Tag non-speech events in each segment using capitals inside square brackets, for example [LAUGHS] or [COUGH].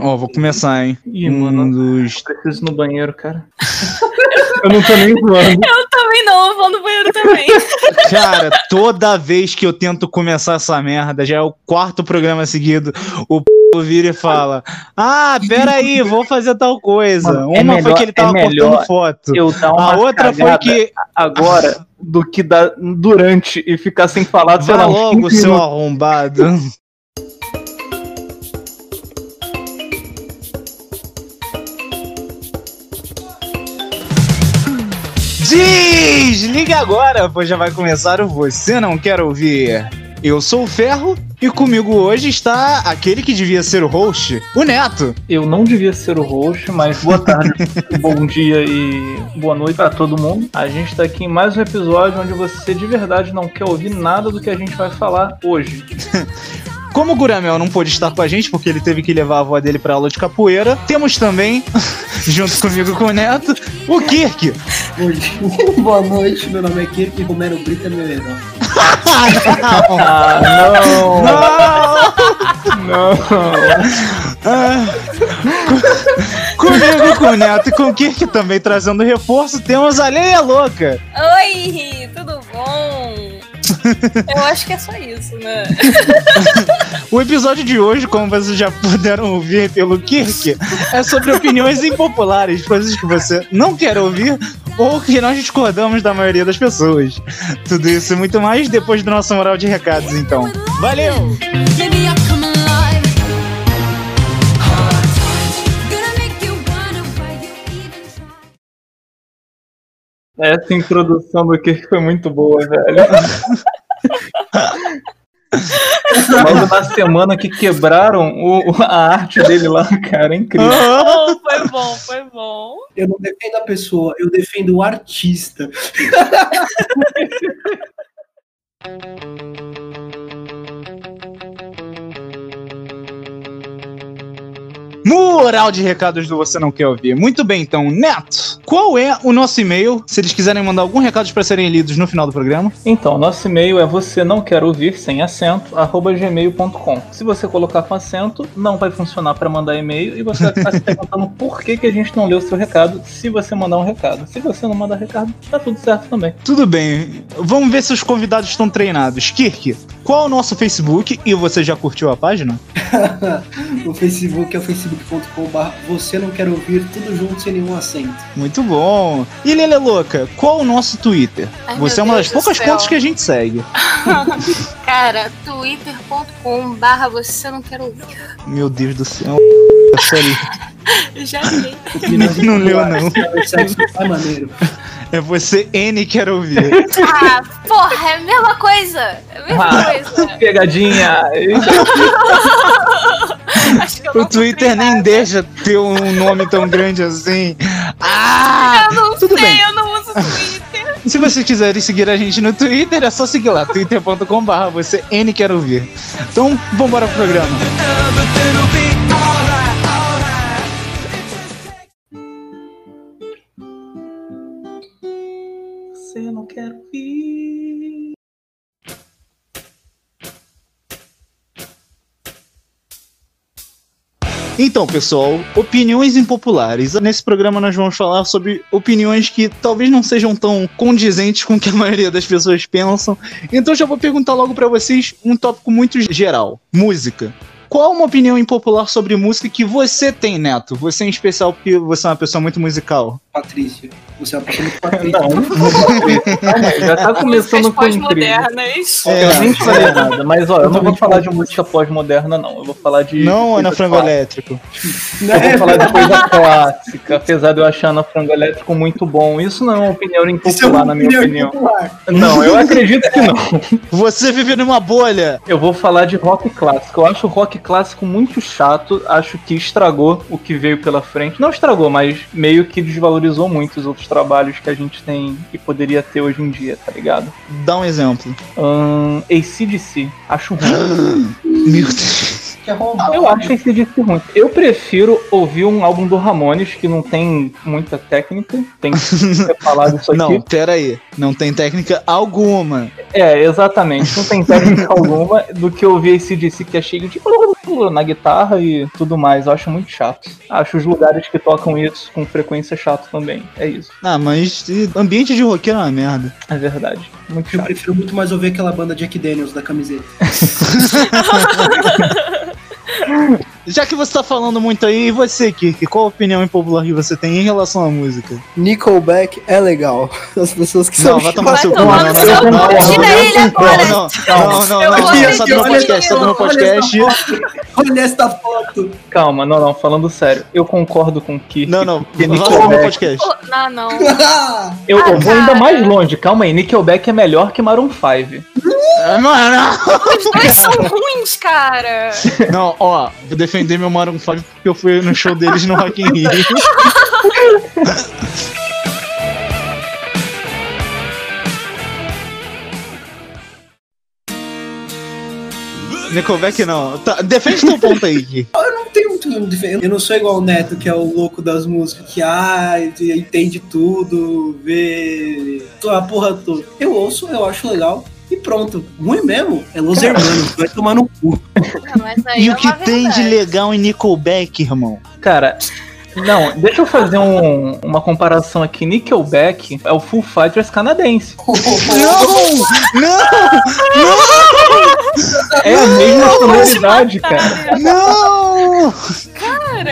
Ó, vou começar, hein? Ih, um mano. dos. Preciso ir no banheiro, cara. [LAUGHS] eu não tô nem zoando. Eu também não, eu vou no banheiro também. [LAUGHS] Cara, toda vez que eu tento começar essa merda, já é o quarto programa seguido, o p vira e fala: Ah, peraí, vou fazer tal coisa. Mano, Uma é foi melhor- que ele tava é cortando foto. Eu dar uma A outra foi que. agora do que dar durante e ficar sem falar, sei Vai logo, 15 seu arrombado. Desliga agora, pois já vai começar o Você Não Quer Ouvir. Eu sou o Ferro e comigo hoje está aquele que devia ser o host, o Neto. Eu não devia ser o host, mas boa tarde, [LAUGHS] bom dia e boa noite pra todo mundo. A gente tá aqui em mais um episódio onde você de verdade não quer ouvir nada do que a gente vai falar hoje. [LAUGHS] Como o Guramel não pôde estar com a gente porque ele teve que levar a avó dele pra aula de capoeira, temos também, [LAUGHS] junto comigo e com o Neto, o Kirk. [LAUGHS] Boa noite, meu nome é Kirk e Romero Brito é meu herói. Ah, não! [LAUGHS] Não! Não! Ah, co- comigo, com o Neto e com o Kirk também trazendo reforço, temos a Leia Louca. Oi, tudo bom? Eu acho que é só isso, né? [LAUGHS] O episódio de hoje, como vocês já puderam ouvir pelo Kirk, é sobre opiniões impopulares, coisas que você não quer ouvir ou que nós discordamos da maioria das pessoas. Tudo isso e muito mais depois do nosso moral de recados, então. Valeu! Essa introdução do que foi muito boa, velho. [LAUGHS] Logo na semana que quebraram o- o- a arte dele lá, cara, é incrível. Oh, foi bom, foi bom. Eu não defendo a pessoa, eu defendo o artista. [LAUGHS] Mural de recados do Você Não Quer Ouvir. Muito bem, então, Neto, qual é o nosso e-mail? Se eles quiserem mandar algum recado para serem lidos no final do programa. Então, nosso e-mail é você não quer ouvir sem acento, arroba gmail.com. Se você colocar com acento, não vai funcionar para mandar e-mail e você vai ficar se perguntando [LAUGHS] por que, que a gente não leu o seu recado se você mandar um recado. Se você não mandar recado, tá tudo certo também. Tudo bem, vamos ver se os convidados estão treinados. Kirk, qual é o nosso Facebook e você já curtiu a página? [LAUGHS] o Facebook é o facebook.com.br Você não quer ouvir tudo junto sem nenhum acento. Muito bom. E Lele Louca, qual o nosso Twitter? Ai, você é uma das Deus poucas céu. contas que a gente segue. [LAUGHS] Cara, twitter.com barra você não quer ouvir. Meu Deus do céu. Sério, [LAUGHS] já li. [LAUGHS] Não leu, não. O sexo é maneiro. é você N quer ouvir. Ah, porra, é a mesma coisa. É a mesma Ah. coisa. Pegadinha! [LAUGHS] O Twitter nem deixa ter um nome tão grande assim. [LAUGHS] Ah! Eu não Tudo sei, bem. eu não uso Twitter. [LAUGHS] Se vocês quiserem seguir a gente no Twitter, é só seguir lá, twitter.com.br você N quer ouvir. Então, vambora pro programa. Então, pessoal, opiniões impopulares. Nesse programa nós vamos falar sobre opiniões que talvez não sejam tão condizentes com o que a maioria das pessoas pensam. Então já vou perguntar logo pra vocês um tópico muito geral: música. Qual uma opinião impopular sobre música que você tem, Neto? Você em especial porque você é uma pessoa muito musical. Patrícia. Você é uma pessoa muito [LAUGHS] Patrícia. Não, aí, já tá começando com incrível. pós-modernas. É. Eu nem falei nada, mas ó, eu não vou falar de música pós-moderna, não. Eu vou falar de. Não, Ana Frango clássica. Elétrico. Eu vou falar de coisa clássica, apesar de eu achar Ana Frango Elétrico muito bom. Isso não é uma opinião Isso é impopular, na minha opinião popular. Não, eu acredito que não. Você vive numa bolha. Eu vou falar de rock clássico. Eu acho rock clássico muito chato. Acho que estragou o que veio pela frente. Não estragou, mas meio que desvalorizou muito os outros trabalhos que a gente tem e poderia ter hoje em dia, tá ligado? Dá um exemplo. Um, ACDC. Acho ruim. [GASPS] Meu Deus. Que é roubado. Eu acho esse disco ruim. Eu prefiro ouvir um álbum do Ramones que não tem muita técnica. Tem que ser falado isso [LAUGHS] aqui. Não, pera aí. Não tem técnica alguma. É, exatamente. Não tem técnica [LAUGHS] alguma do que ouvir esse DC que é cheio de [LAUGHS] na guitarra e tudo mais. Eu acho muito chato. Acho os lugares que tocam isso com frequência chato também. É isso. Ah, mas ambiente de roqueiro é uma merda. É verdade. Muito Eu chato. prefiro muito mais ouvir aquela banda Jack Daniels da camiseta. Já que você tá falando muito aí, e você, Kirk, qual a opinião impopular que você tem em relação à música? Nickelback é legal. As pessoas que Não, são vai tomar Vai seu cu. tomar Não, não, seu não, cu, não, não. Não, não, não, Eu não, não. no ouvir podcast, só no aquilo. podcast. Olha esta foto! Calma, não, não. Falando sério. Eu concordo com o Kirk. Não, não, Nickelback, podcast. Não, não. eu, Ah, vou ainda mais longe. Calma aí. Nickelback é melhor que Maroon 5. Ah, Mano, Os dois são ruins, cara. não, ó, vou defender meu Maroon 5 porque eu fui no show deles no Rock in Rio. Nickelback não. Tá, defende teu ponto aí, Kirk. não tem muito como defender. Eu não sou igual o Neto, que é o louco das músicas, que ah, entende tudo, vê a porra toda. Eu ouço, eu acho legal. E pronto. Ruim mesmo é Los Hermanos, vai tomar no cu. Não, E é o que tem de legal em Nickelback, irmão? Cara, não, deixa eu fazer um- uma comparação aqui. Nickelback é o Full Fighters canadense. [LAUGHS] Não! Não! É a mesma sonoridade, cara. Não!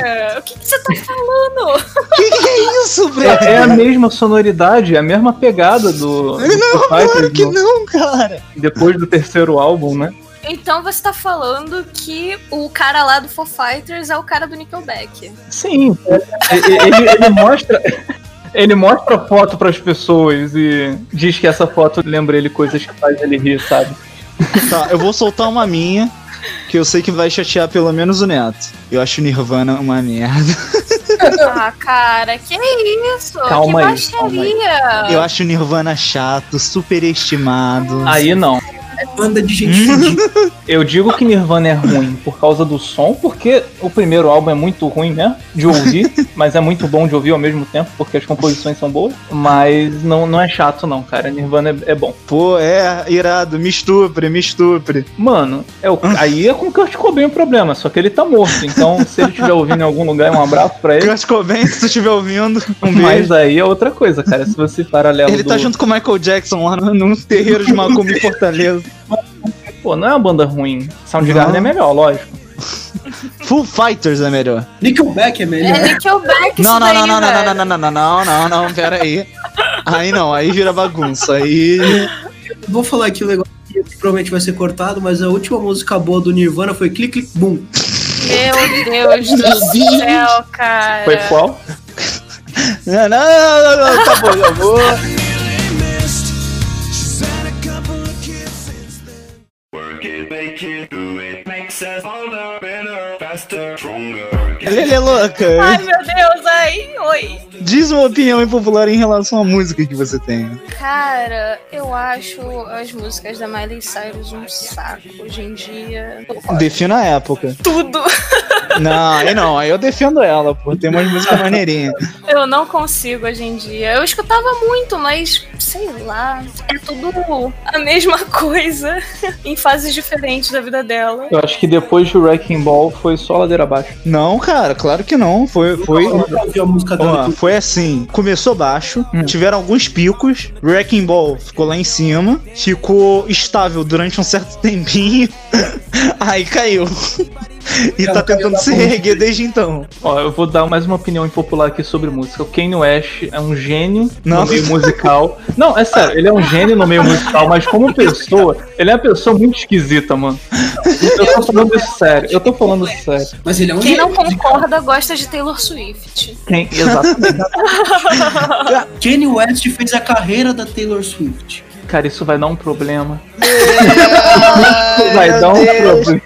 Cara, o que, que você tá falando? [LAUGHS] Que que é isso, É, é velho? a mesma sonoridade, é a mesma pegada do, do Não, Foo claro Fighters que no- não, cara. depois do terceiro álbum, né? Então você tá falando que o cara lá do Foo Fighters é o cara do Nickelback. Sim, é- ele, ele mostra. [LAUGHS] Ele mostra a foto pras pessoas e diz que essa foto lembra ele coisas que faz ele rir, sabe? Tá, eu vou soltar uma minha, que eu sei que vai chatear pelo menos o Neto. Eu acho Nirvana uma merda. [LAUGHS] Ah, cara, que isso? Calma que aí, calma aí. baixaria. Eu acho Nirvana chato, superestimado. Aí não. Banda de gente fudida. Eu digo que Nirvana é ruim por causa do som, porque o primeiro álbum é muito ruim, né? De ouvir, [LAUGHS] mas é muito bom de ouvir ao mesmo tempo, porque as composições são boas. Mas não, não é chato, não, cara. Nirvana é, é bom. Pô, é, irado, me estupre, me estupre. Mano, é o, aí é com o Kurt Cobain o problema, só que ele tá morto. Então, se ele estiver ouvindo em algum lugar, um abraço pra ele. Kurt Cobain, se tu estiver ouvindo, um beijo. Mas aí é outra coisa, cara. Se você paralelo Ele do... tá junto com o Michael Jackson lá num terreiro de Macumba em Fortaleza. Pô, não é uma banda ruim. Soundgarden Não. é melhor, lógico. Full Fighters é melhor. Nickelback é melhor. É Nickelback Não, não, não, não, não, velho. não, não, não, não, não, não, não, pera aí. Aí não, aí vira bagunça. Aí. Vou falar aqui um negócio que provavelmente vai ser cortado, mas a última música boa do Nirvana foi Click Click Boom. Meu Deus do céu, cara. Foi qual? Não, não, não, não, não, tá bom, já vou. Ele é louca. Ai, meu Deus, ai, oi. Diz uma opinião impopular em relação à música que você tem. Cara, eu acho as músicas da Miley Cyrus um saco hoje em dia. Defina a época. Tudo. [LAUGHS] Não, aí não, aí eu defendo ela, pô. Tem umas músicas maneirinhas. Eu não consigo hoje em dia. Eu escutava muito, mas sei lá. É tudo a mesma [LAUGHS] coisa em fases diferentes da vida dela. Eu acho que depois do Wrecking Ball foi só ladeira abaixo. Não, cara, claro que não. Foi. foi... Ó, foi assim, começou baixo, Hum. tiveram alguns picos, Wrecking Ball ficou lá em cima, ficou estável durante um certo [LAUGHS] tempinho, [LAUGHS] aí caiu. [LAUGHS] E tá tentando se reerguer desde então. Ó, eu vou dar mais uma opinião impopular aqui sobre música. O Kanye West é um gênio Não. no meio musical. Não, é sério, ele é um gênio no meio musical, mas como pessoa, ele é uma pessoa muito esquisita, mano. Eu tô falando isso sério, eu tô falando isso sério. Mas ele é um Quem não concorda gosta de Taylor Swift. Quem, exatamente. [LAUGHS] Kanye West fez a carreira da Taylor Swift. Cara, isso vai dar um problema. Ai, Vai dar um Deus. problema.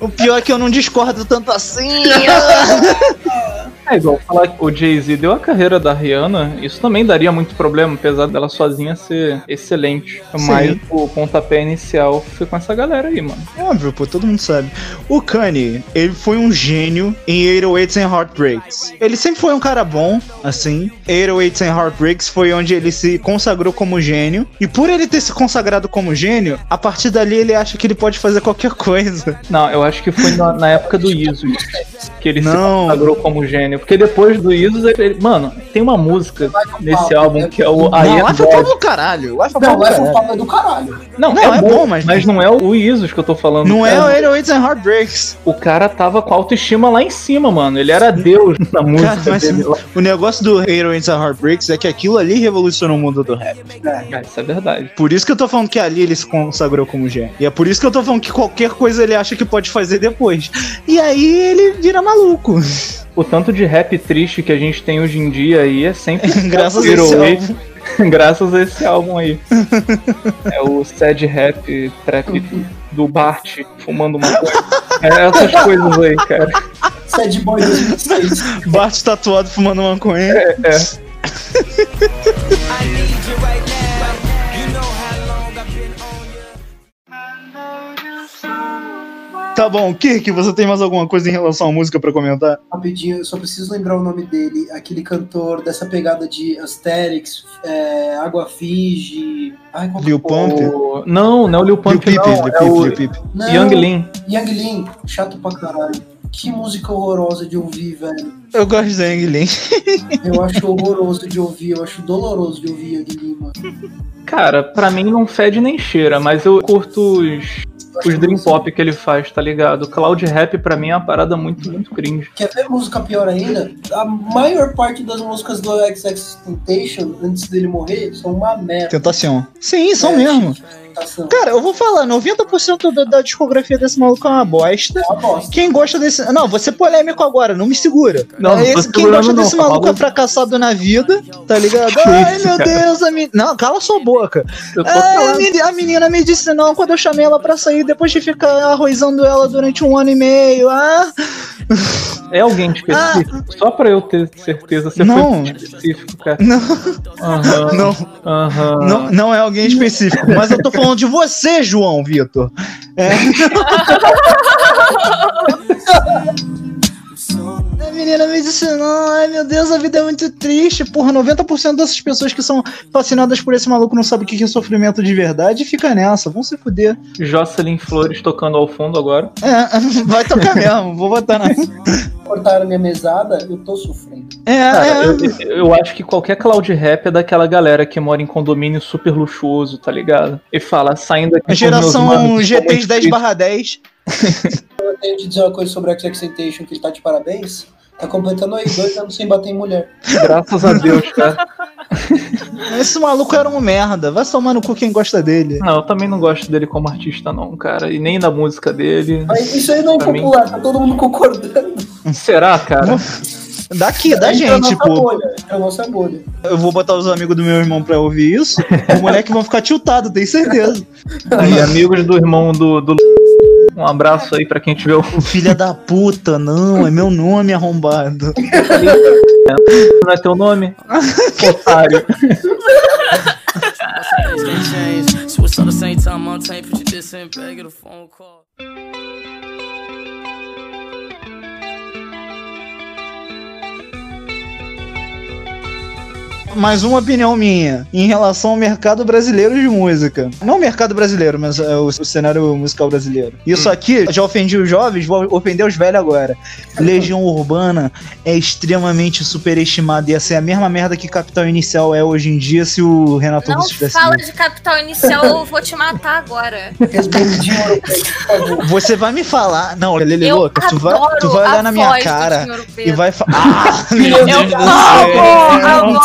O pior é que eu não discordo tanto assim. [LAUGHS] É igual falar que o Jay-Z deu a carreira da Rihanna, isso também daria muito problema, apesar dela sozinha ser excelente. Mas o pontapé inicial foi com essa galera aí, mano. Óbvio, pô, todo mundo sabe. O Kanye, ele foi um gênio em 808s and Heartbreaks. Ele sempre foi um cara bom, assim. 808s and Heartbreaks foi onde ele se consagrou como gênio. E por ele ter se consagrado como gênio, a partir dali ele acha que ele pode fazer qualquer [LAUGHS] coisa. Não, eu acho que foi na, na época do Isus que ele Não. se consagrou como gênio. Porque depois do Isus, ele, mano, tem uma música nesse álbum que é o I não, Am God. Do caralho. Não, o caralho. Papa é do caralho. Não, Não, é bom, mas- mas não é o Isus que eu tô falando. Não é o. 808s and Heartbreaks. O cara tava com a autoestima lá em cima, mano. Ele era Deus na música Cara, mas dele. o negócio do 808s and Heartbreaks é que aquilo ali revolucionou o mundo do rap. Ah, isso é verdade. Por isso que eu tô falando que ali ele se consagrou como gênio. E é por isso que eu tô falando que qualquer coisa ele acha que pode fazer depois. E aí ele vira maluco. O tanto de rap triste que a gente tem hoje em dia aí é sempre [LAUGHS] Graças a esse 808, álbum. [LAUGHS] graças a esse álbum aí. É o sad rap trap do Bart fumando uma É essas coisas aí, cara. Sad Boy 2006. Bart tatuado fumando maconha. É, é. [LAUGHS] Tá bom, Kirk, você tem mais alguma coisa em relação à música pra comentar? Rapidinho, eu só preciso lembrar o nome dele. Aquele cantor dessa pegada de Asterix, é, Água Fiji. Ai, qual que Lil o- Pump? O- Não, não é o Lil Lil Pump, Peep, não. Lil É o Lil Peep. Não, Young Lean. Yang Lin, chato pra caralho. Que música horrorosa de ouvir, velho. Eu gosto da Yang Lin. [LAUGHS] Eu acho horroroso de ouvir, eu acho doloroso de ouvir Yang Lin, mano. Cara, pra mim não fede nem cheira, mas eu curto os, os Dream Pop que ele faz, tá ligado? Cloud Rap pra mim é uma parada muito, muito cringe. Quer ver música pior ainda? A maior parte das músicas do XX Temptation, antes dele morrer, são uma merda. Tentação. Sim, são É, mesmo. Cara, eu vou falar, 90% da, da discografia desse maluco é uma bosta. É uma bosta. Quem gosta desse. Não, vou ser polêmico agora, não me segura. Não, não tô Esse- quem gosta não, desse tá maluco é fracassado na vida, tá ligado? Ai, isso, meu cara? Deus, a menina. Não, cala sua boca. Ai, a menina me disse não quando eu chamei ela pra sair, depois de ficar arrozando ela durante um ano e meio. Ah, É alguém específico? Só pra eu ter certeza, você Não. foi específico, cara. não, Aham. não, Aham. não, não é alguém específico, mas eu tô falando de você, João Vitor. É. [LAUGHS] A menina me disse, não, ai meu Deus, a vida é muito triste. Porra, 90% dessas pessoas que são fascinadas por esse maluco não sabem o que é sofrimento de verdade e fica nessa, vão se fuder. Jocelyn Flores tocando ao fundo agora. É, [LAUGHS] vai tocar mesmo, vou botar na. Cortaram minha mesada, eu tô sofrendo. É, Cara, é. eu, eu acho que qualquer cloud rap é daquela galera que mora em condomínio super luxuoso, tá ligado? E fala, saindo aqui A geração manos, GTs muito 10 triste. barra 10. Eu tenho que dizer uma coisa sobre a XX que ele tá de parabéns. Tá completando aí dois anos sem bater em mulher. Graças a Deus, cara. [LAUGHS] Esse maluco era um merda. Vai tomar no cu quem gosta dele. Não, eu também não gosto dele como artista, não, cara. E nem da música dele. Mas isso aí não é Pra mim- popular, tá todo mundo concordando. Será, cara? Daqui, da gente, pô. bolha, entra na nossa bolha. Eu vou botar os amigos do meu irmão pra ouvir isso. Os moleques vão ficar tiltados, tenho certeza. Aí, amigos do irmão do, do. Um abraço aí pra quem tiver o O filho da puta, não, é meu nome arrombado. [LAUGHS] Não é teu nome? [LAUGHS] Otário. Switch on the same time on tape, put you this in bag, get a phone call. Mais uma opinião minha em relação ao mercado brasileiro de música. Não o mercado brasileiro, mas é, o, o cenário musical brasileiro. Isso aqui já ofendi os jovens, vou ofender os velhos agora. Legião Urbana é extremamente superestimada. Ia ser a mesma merda que Capital Inicial é hoje em dia se o Renato Não Russo estivesse fala de capital inicial, eu vou te matar agora. [LAUGHS] Você vai me falar. Não, Lele Eu louca, tu vai, tu vai olhar na minha cara e vai falar. [LAUGHS] Ah, meu Eu Deus do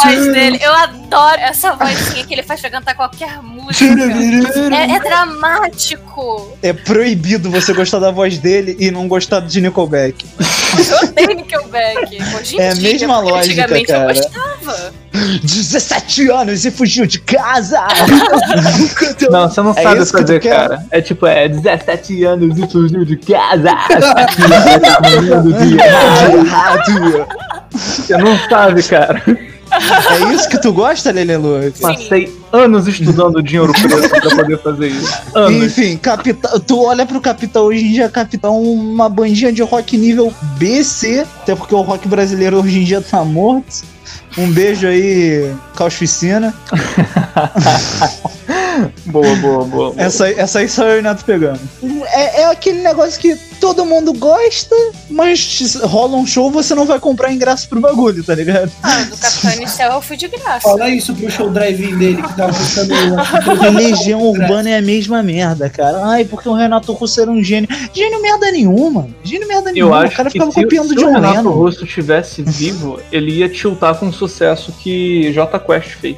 céu. Dele. Eu adoro essa vozinha que ele faz pra cantar qualquer música. É, é dramático. É proibido você gostar da voz dele e não gostar de Nickelback. Eu odeio Nickelback. Hoje em É a dia, mesma lógica, Antigamente cara. eu gostava. 17 anos e fugiu de casa! [LAUGHS] Não, você não É sabe fazer, quer? cara. É tipo, é 17 anos e fugiu de casa. [LAUGHS] Tá! Você [LAUGHS] não sabe, cara. É isso que tu gosta, Lelelu? Passei anos estudando dinheiro preto pra poder fazer isso. Anos. Enfim, Capital, tu olha pro Capital hoje em dia, Capital é uma bandinha de rock nível BC, até porque o rock brasileiro hoje em dia tá morto. Um beijo aí, Causficina. [LAUGHS] Boa, boa, boa. boa. Essa, aí- essa aí só eu e o Neto pegando. É, é aquele negócio que todo mundo gosta, mas rola um show, você não vai comprar ingresso pro bagulho, tá ligado? Ah, do Capitão Inicial eu fui de graça. Fala isso pro show drive-in dele que tava custando. [LAUGHS] Legião Urbana é a mesma merda, cara. Ai, porque o Renato Russo era um gênio. Gênio merda nenhuma. Gênio merda Eu nenhuma. acho o cara ficava se, copiando se de o um Renato Lennon. Russo tivesse vivo, ele ia tiltar com o sucesso que J Quest fez.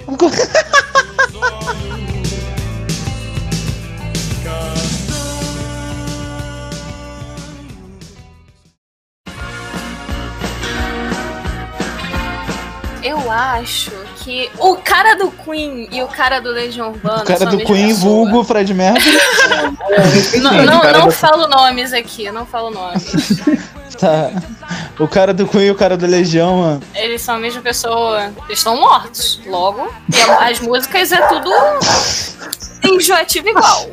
Eu acho que o cara do Queen e o cara do Legião Urbana. O cara do Queen, pessoa. vulgo Fred Mercury. [LAUGHS] Não, não, o cara não do- falo nomes aqui, não falo nomes. Tá. O cara do Queen e o cara do Legião, mano. Eles são a mesma pessoa. Eles estão mortos. Logo, e as músicas é tudo enjoativo igual.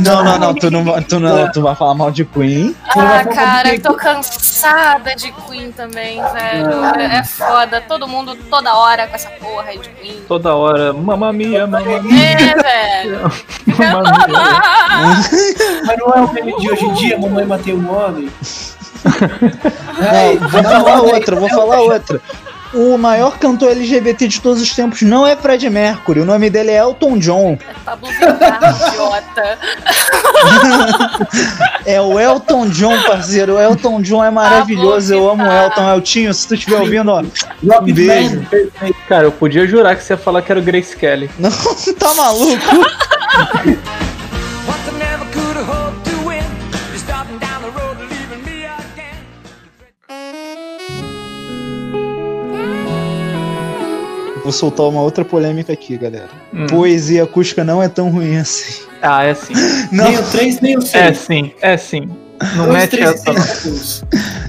Não, não, não. Tu não, vai- tu não, tu vai falar mal de Queen. Ah, cara, eu tô cansada de Queen também, velho. É, é foda. Todo mundo, toda hora com essa porra aí de Queen. Toda hora, mamma mia, mamma mia, É, velho. [LAUGHS] mamma mia. [LAUGHS] Mas não é o meme de hoje em dia, mamãe matei um homem. [LAUGHS] Não, vou falar outra, vou falar outra. O maior cantor LGBT de todos os tempos não é Fred Mercury. O nome dele é Elton John. Pablo Vittar, [LAUGHS] idiota. [LAUGHS] É o Elton John, parceiro. O Elton John é maravilhoso. Eu amo o Elton. Eltinho, se tu estiver ouvindo, ó. Um beijo. Cara, eu podia jurar que você ia falar que era o Grace Kelly. Não, tá maluco? Vou soltar uma outra polêmica aqui, galera. Hum. Poesia acústica não é tão ruim assim. Ah, é sim. [LAUGHS] Não, Nem o 3, nem o 6. É sim, é sim. Não mete essa, [LAUGHS]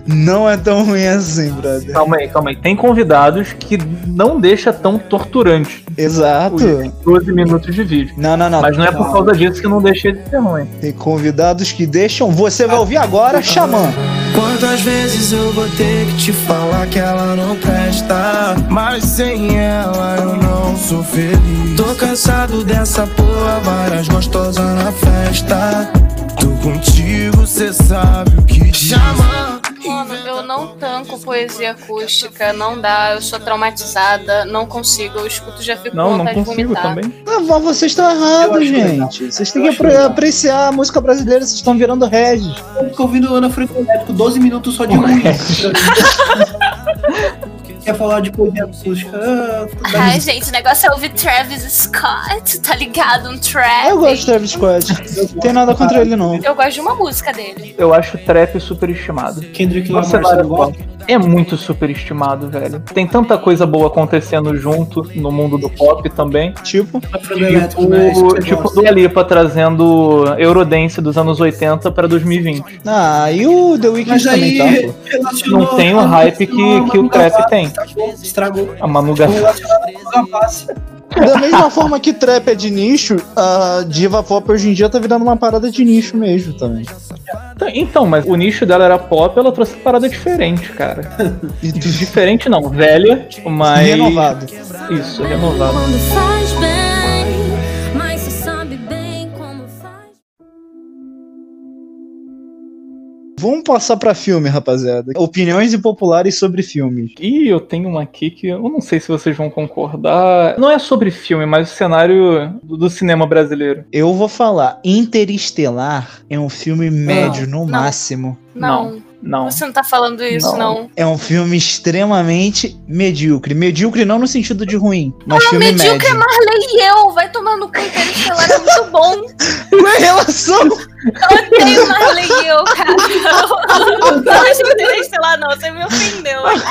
não. é tão ruim assim, brother. Calma aí, calma aí. Tem convidados que não deixa tão torturante. Exato. Tem 12 minutos de vídeo. Não, não, não. Mas não é por causa disso que não deixa de ser ruim. Tem convidados que deixam. Você vai ouvir agora, Xamã. Quantas vezes eu vou ter que te falar que ela não presta? Mas sem ela eu não sou feliz. Tô cansado dessa porra, várias gostosas na festa. Tô contigo, cê sabe o que chama. Mano, eu não tanco poesia acústica, não dá, eu sou traumatizada, não consigo, eu escuto já fico com Não, não vontade de consigo vomitar. também. Ah, mas vocês estão errados, legal. gente. Vocês têm que acho apre- legal. apreciar a música brasileira, vocês estão virando Regis. Eu fico ouvindo Ana Franco 12 minutos só de ruim. [LAUGHS] Quer falar de poesia acústica? Ah, Ai, gente, o negócio é ouvir Travis Scott, tá ligado? Um trap. Eu gosto de Travis Scott. Não tem nada contra ele, não. Eu gosto de uma música dele. Eu acho o trap superestimado. Kendrick Lamar, você gosta? É muito superestimado, velho. Tem tanta coisa boa acontecendo junto no mundo do pop também. Tipo, elétrico, né? Tipo, tipo do Lipa trazendo Eurodance dos anos 80 pra 2020. ah, e o The Weeknd também aí tá, Não tem o hype que- que o trap tem. Estragou, estragou. A Manu Gavassi. Da mesma [LAUGHS] forma que trap é de nicho, a diva pop hoje em dia tá virando uma parada de nicho mesmo também. Então, mas o nicho dela era pop, ela trouxe parada diferente, cara. [LAUGHS] Diferente não, velha, mas. Renovado. Isso, renovado. Vamos passar pra filme, rapaziada. Opiniões impopulares sobre filmes. E eu tenho uma aqui que eu não sei se vocês vão concordar. Não é sobre filme, mas o cenário do, cinema brasileiro. Eu vou falar, Interestelar é um filme médio no não. máximo. Não, Não. você não tá falando isso, Não. não. É um filme extremamente medíocre. Medíocre não no sentido de ruim, mas filme medíocre é médio. Marley e eu, vai tomando com Interestelar, é muito bom. Qual é a relação? Eu odeio Marley e eu, cara. Não, não acho Interestelar, não, você me ofendeu aqui.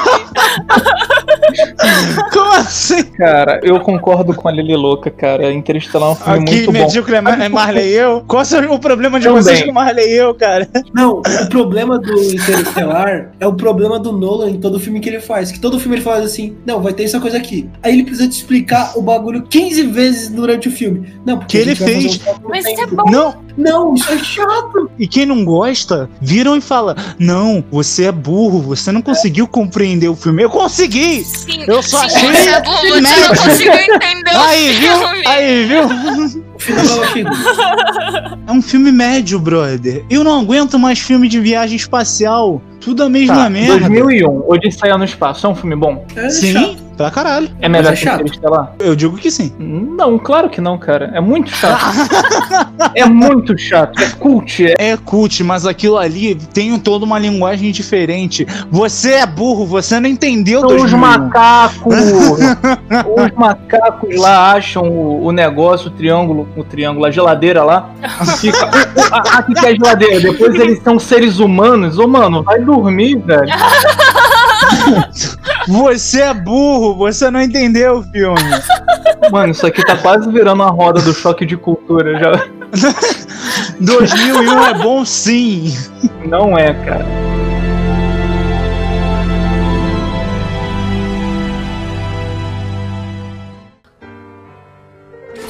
Qual assim? Cara, eu concordo com a Lili Louca, cara. Interestelar é um filme Aqui, muito bom. medíocre é Ma- é Marley e eu. Qual é o problema de Também. vocês com Marley e eu, cara? Não, o problema do Interestelar é o problema do Nolan em todo filme que ele faz. Que todo filme ele fala assim, não, vai ter essa coisa aqui. Aí ele precisa te explicar o bagulho 15 vezes durante o filme. Não, porque Que ele fez. um Mas isso é bom. Não, Não, isso é chato. e quem não gosta, viram e fala: Não, você é burro, você não conseguiu compreender o filme. Eu consegui! Sim, Eu só sim, achei você é burro, você não conseguiu entender o Aí, viu? filme. Aí, viu? Ruim. É um filme médio, brother. Eu não aguento mais filme de viagem espacial. Tudo a mesma Tá, merda. 2001, Odisseia no Espaço, é um filme bom? É Sim, chato. Pra caralho. É melhor é que chato. Interestelar? Eu digo que sim. Não, claro que não, cara. É muito chato. é muito chato. É cult. É... É cult, mas aquilo ali tem toda uma linguagem diferente. Você é burro, você não entendeu São os 2001. macacos. [LAUGHS] os macacos lá acham o, o negócio, o triângulo, o triângulo, a geladeira lá. Fica. Aqui que é a geladeira. Depois eles são seres humanos. Ô, mano, vai dormir, velho. [LAUGHS] [LAUGHS] Você é burro, você não entendeu o filme. Mano, isso aqui tá quase virando a roda do choque de cultura. Já [LAUGHS] 2001 é bom sim. não é, cara.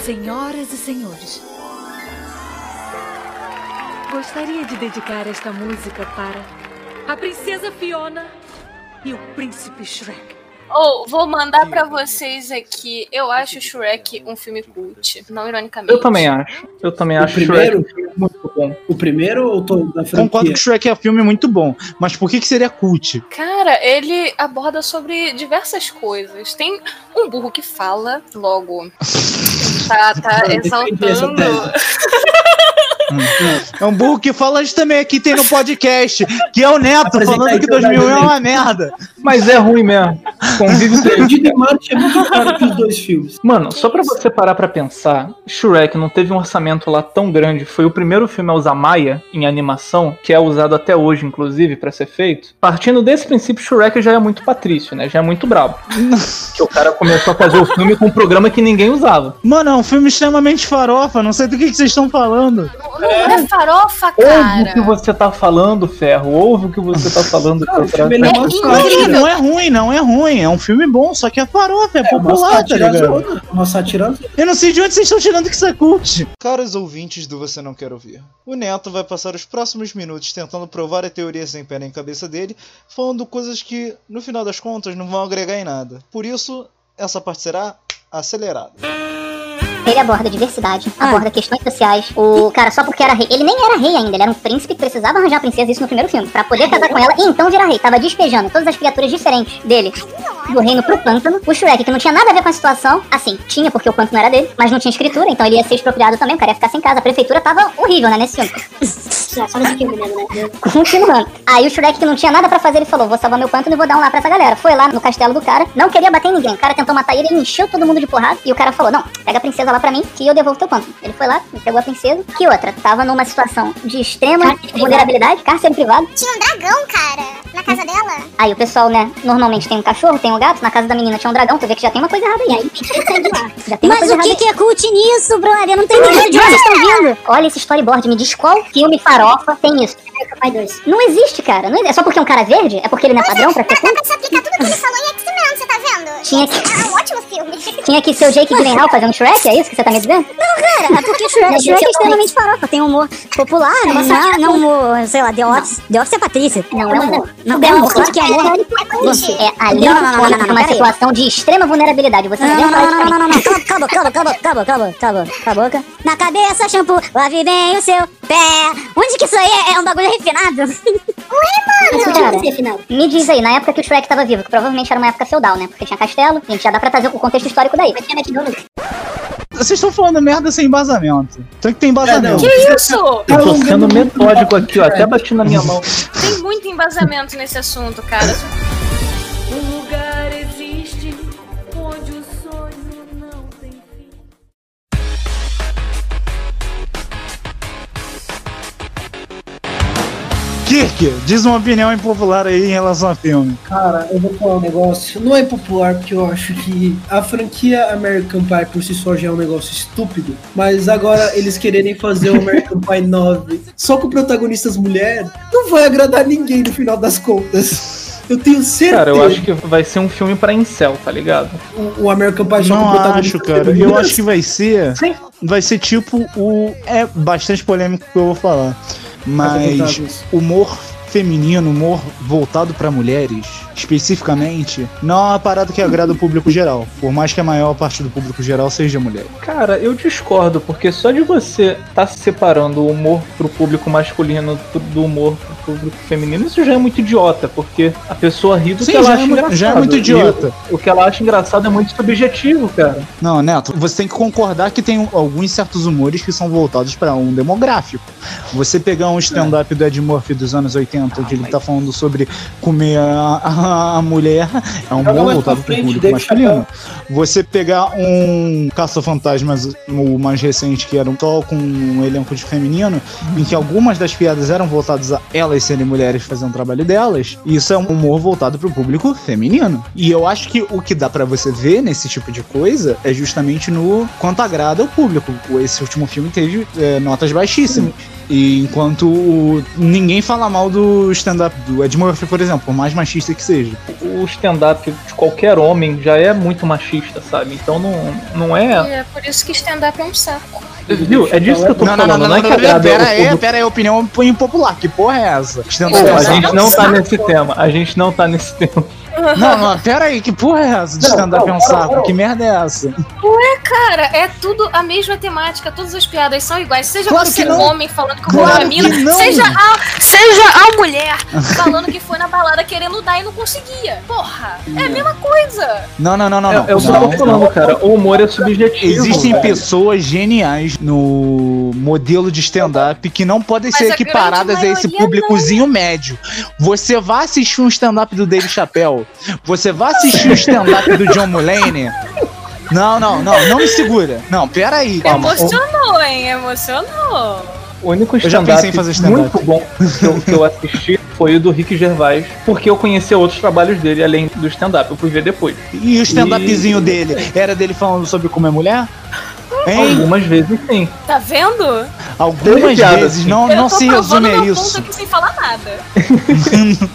Senhoras e senhores, gostaria de dedicar esta música para a princesa Fiona e o príncipe Shrek. Ou, vou mandar pra vocês aqui. Eu acho Shrek um filme cult. Não ironicamente. Eu também acho. Eu também O acho primeiro? Shrek filme muito bom. O primeiro ou tô da franquia? Concordo que Shrek é um filme muito bom, mas por que, que seria cult? Cara, ele aborda sobre diversas coisas. Tem um burro que fala, logo. [LAUGHS] Tá, tá exaltando. [LAUGHS] É um burro que fala isso também aqui tem no podcast, que é o Neto falando que então, 2001 é uma merda. Mas é ruim mesmo. Convive com O [LAUGHS] Didi Martin é muito caro pros dois filmes. Mano, só pra você parar pra pensar, Shrek não teve um orçamento lá tão grande. Foi o primeiro filme a usar Maia em animação, que é usado até hoje, inclusive, pra ser feito. Partindo desse princípio, Shrek já é muito patrício, né? Já é muito brabo. [LAUGHS] que o cara começou a fazer o filme com um programa que ninguém usava. Mano, é um filme extremamente farofa, não sei do que, que vocês estão falando. Não é farofa, Ouve cara. o que você tá falando, Ferro. Ouve o que você tá falando. Cara, o filme é É incrível. Não é ruim, não é ruim. É um filme bom, só que é farofa, é, É popular, tá ligado? zona. Uma sátira zona. Eu não sei de onde vocês estão tirando que isso é cult. Caros ouvintes do Você Não Quer Ouvir, o Neto vai passar os próximos minutos tentando provar a teoria sem pé nem cabeça dele, falando coisas que, no final das contas, não vão agregar em nada. Por isso, essa parte será acelerada. Ele aborda diversidade, aborda questões sociais. O cara, só porque era rei. Ele nem era rei ainda, ele era um príncipe que precisava arranjar a princesa, isso no primeiro filme, pra poder casar com ela e então virar rei. Tava despejando todas as criaturas diferentes dele do reino pro pântano. O Shrek, que não tinha nada a ver com a situação, assim, tinha porque o pântano era dele, mas não tinha escritura, então ele ia ser expropriado também, o cara ia ficar sem casa. A prefeitura tava horrível, né, nesse filme. Só nesse filme mesmo, né? Continuando. Aí o Shrek, que não tinha nada pra fazer, ele falou: vou salvar meu pântano e vou dar um lá pra essa galera. Foi lá no castelo do cara, não queria bater em ninguém. O cara tentou matar ele, ele encheu todo mundo de porrada. E o cara falou: não, pega a princesa lá pra mim, que eu devolvo teu pântano. Ele foi lá, pegou a princesa. Que outra? Tava numa situação de extrema vulnerabilidade, cárcere privado. Tinha um dragão, cara, na casa dela. Aí o pessoal, né, normalmente tem um cachorro, tem um gato, na casa da menina tinha um dragão, tu vê que já tem uma coisa errada aí. aí [LAUGHS] já tem uma Mas coisa o que, errada que é cult nisso, brother? Eu não tô entendendo de onde vocês estão vindo. Olha esse storyboard, me diz qual filme farofa tem isso. Pai 2. Não existe, cara. Não existe. É só porque é um cara verde? É porque ele não é padrão pra ser Dá, dá pra aplicar tudo que ele falou em X-Men, você tá vendo? Tinha que- É um ótimo filme. Tinha que ser o Jake Gyllenhaal fazendo Shrek? É isso que você tá me dizendo? Cara, é porque Shrek, Shrek é extremamente farofa. Tem humor popular, não, não, não humor, sei lá, The Office. The Office é Patrícia. Não é humor. Não, é humor, claro que é humor. Você é ali Não, não, não, não, não, não, numa situação de extrema vulnerabilidade. Você Não, não, não, não, não, não, não, não, não. Calma, calma, calma, calma, calma, calma, calma a boca. Na cabeça, shampoo, lave bem o seu pé. Onde que isso aí é, é um bagulho refinado? Ué, mim. Cara, me diz aí, na época que o Shrek tava vivo, que provavelmente era uma época feudal, né? Porque tinha castelo, a gente já dá pra trazer o contexto histórico daí. Mas tinha McDonald's. Vocês estão falando merda sem embasamento. Tem que ter embasamento. Que isso? Eu tô sendo metódico aqui, ó. Até bati na minha mão. Tem muito embasamento nesse assunto, cara. Kirk, diz uma opinião impopular aí em relação ao filme. Cara, eu vou falar um negócio. Não é popular porque eu acho que a franquia American Pie por si só já é um negócio estúpido. Mas agora eles quererem fazer o American Pie 9 só com protagonistas mulher, não vai agradar ninguém no final das contas. Eu tenho certeza. Cara, eu acho que vai ser um filme pra incel, tá ligado? o, o American Pie só com Não acho, cara. Eu acho que vai ser. Sim. Vai ser tipo o. É bastante polêmico o que eu vou falar. Mas humor feminino, humor voltado pra mulheres, especificamente, não é uma parada que agrada o público geral. Por mais que a maior parte do público geral seja mulher. Cara, eu discordo, porque só de você tá separando o humor pro público masculino do humor pro público feminino, isso já é muito idiota, porque a pessoa ri do Sim, que ela é acha mu- engraçado. já é muito E idiota. o, o que ela acha engraçado é muito subjetivo, cara. Não, Neto, você tem que concordar que tem alguns certos humores que são voltados pra um demográfico. Você pegar um stand-up do Ed Murphy dos anos 80, onde ele tá falando sobre comer a, a- a mulher, é um mais voltado pro frente, público masculino. Você pegar um Caça-Fantasmas, o mais recente, que era um só com um elenco de feminino, em que algumas das piadas eram voltadas a elas serem mulheres fazendo o trabalho delas, isso é um humor voltado pro público feminino. E eu acho que o que dá pra você ver nesse tipo de coisa é justamente no quanto agrada o público. Esse último filme teve é, notas baixíssimas. E enquanto o- ninguém fala mal do stand-up do Ed Murphy, por exemplo, por mais machista que seja. O stand-up de qualquer homem já é muito machista, sabe? Então não, não E é. é por isso que stand-up é um saco. Viu? É disso que eu tô Não, não, falando, não, não, é não, que não, agrada pera o aí, público. pera aí, opinião impopular, que porra é essa? Pô, a é gente não tá nesse tema. A gente não tá nesse [LAUGHS] tema. Não, não, pera aí, que porra é essa de stand-up é um saco? não. Que merda é essa? Ué, cara, é tudo a mesma temática, todas as piadas são iguais. Seja Claro você homem falando que Claro foi a mina, seja a, seja a mulher falando que foi na balada querendo dar e não conseguia. Porra, é a mesma coisa. Não, não, não, não, É, não. é eu não. tô falando, cara. O humor é subjetivo. Existem velho. pessoas geniais no modelo de stand-up que não podem Mas ser equiparadas a esse públicozinho médio. Você vai assistir um stand-up do Dave Chappelle, você vai assistir um stand-up do John Mulaney. Não, não, não, não me segura. Não, pera aí. calma. Emocionou, hein? Emocionou. O único Eu já stand-up pensei em fazer stand-up. muito bom que eu, que eu assisti foi o do Rick Gervais, porque eu conhecia outros trabalhos dele além do stand-up. Eu fui ver depois. E o stand-upzinho dele? Era dele falando sobre como é mulher? Hein? Algumas vezes sim. Tá vendo? Algumas vezes, assim. não, Eu não se resume a isso. ponto aqui sem falar nada. [LAUGHS]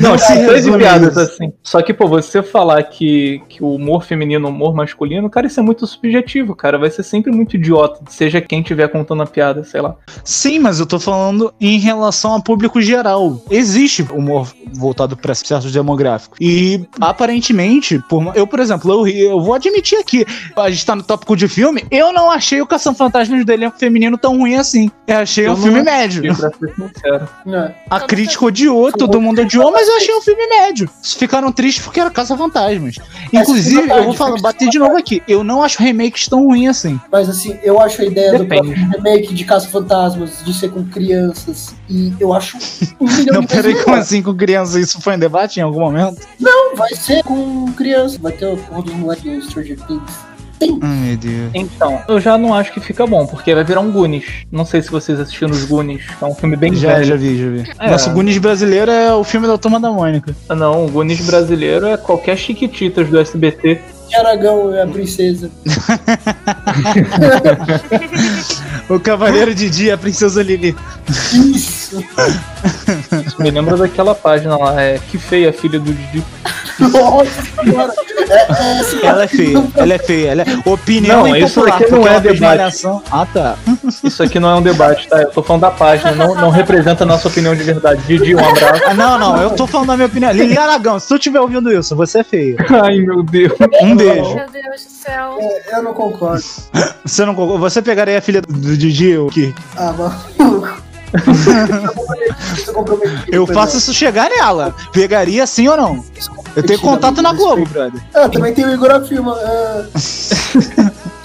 Não resume a piadas isso. assim. Só que, pô, você falar que, que o humor feminino é humor masculino, cara, isso é muito subjetivo, cara. Vai ser sempre muito idiota, seja quem estiver contando a piada, sei lá. Sim, mas eu tô falando em relação ao público geral. Existe humor voltado para certos demográficos. E aparentemente, por eu, por exemplo, eu, eu vou admitir aqui, a gente tá no tópico de filme, eu não achei o Cação Fantasmas do elenco feminino tão ruim assim. Eu achei Eu um não filme médio. Pra ser sincero. É. A crítica odiou, todo mundo odiou, mas eu achei um filme médio. Ficaram tristes porque era Caça Fantasmas. Inclusive, eu vou falar, bater de novo aqui. Eu não acho remakes tão ruins assim. Mas assim, eu acho a ideia Depende. do remake de Caça-Fantasmas, de ser com crianças, e eu acho um [LAUGHS] milhão Não, de peraí, como assim com criança? Isso foi em debate em algum momento? Não, vai ser com criança, vai ter o porra dos moleques do Stranger Things. Ai, meu Deus. Então, eu já não acho que fica bom, porque vai virar um Goonies. Não sei se vocês assistiram os Goonies. É um filme bem Já, velho. já vi, já vi. É. Nosso Goonies brasileiro é o filme da Turma da Mônica. Não, o Goonies brasileiro é qualquer chiquititas do SBT. Aragão é a princesa. [LAUGHS] O Cavaleiro de Dia, a Princesa Lili. Isso! Isso me lembra daquela página lá, é Que Feia, Filha do Didi. Nossa senhora! É, é, Ela é feia, ela é feia. Ela é... Opinião Não, isso aqui não é fez debate. malhação. Ah, tá. Isso aqui não é um debate, tá? Eu tô falando da página, não, não representa a nossa opinião de verdade. Didi, um abraço. Ah, não, não, eu tô falando da minha opinião. Lili Aragão, se tu estiver ouvindo isso, você é feia. Ai, meu Deus. Um beijo. Meu Deus do céu. É, eu não concordo. Você não concorda? Você pegaria a filha do Didi, o que? Ah, maluco. Eu faço isso chegar nela. Pegaria sim ou não? Eu tenho contato na Globo, brother. Ah, também tem o Igor Afilma. Ah, [LAUGHS]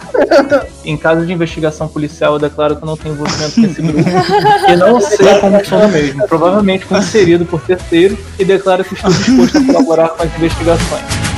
Em caso de investigação policial, eu declaro que eu não tenho envolvimento com esse grupo. [LAUGHS] E não sei como funciona mesmo. Provavelmente fui inserido por terceiros e declaro que estou disposto a colaborar com as investigações.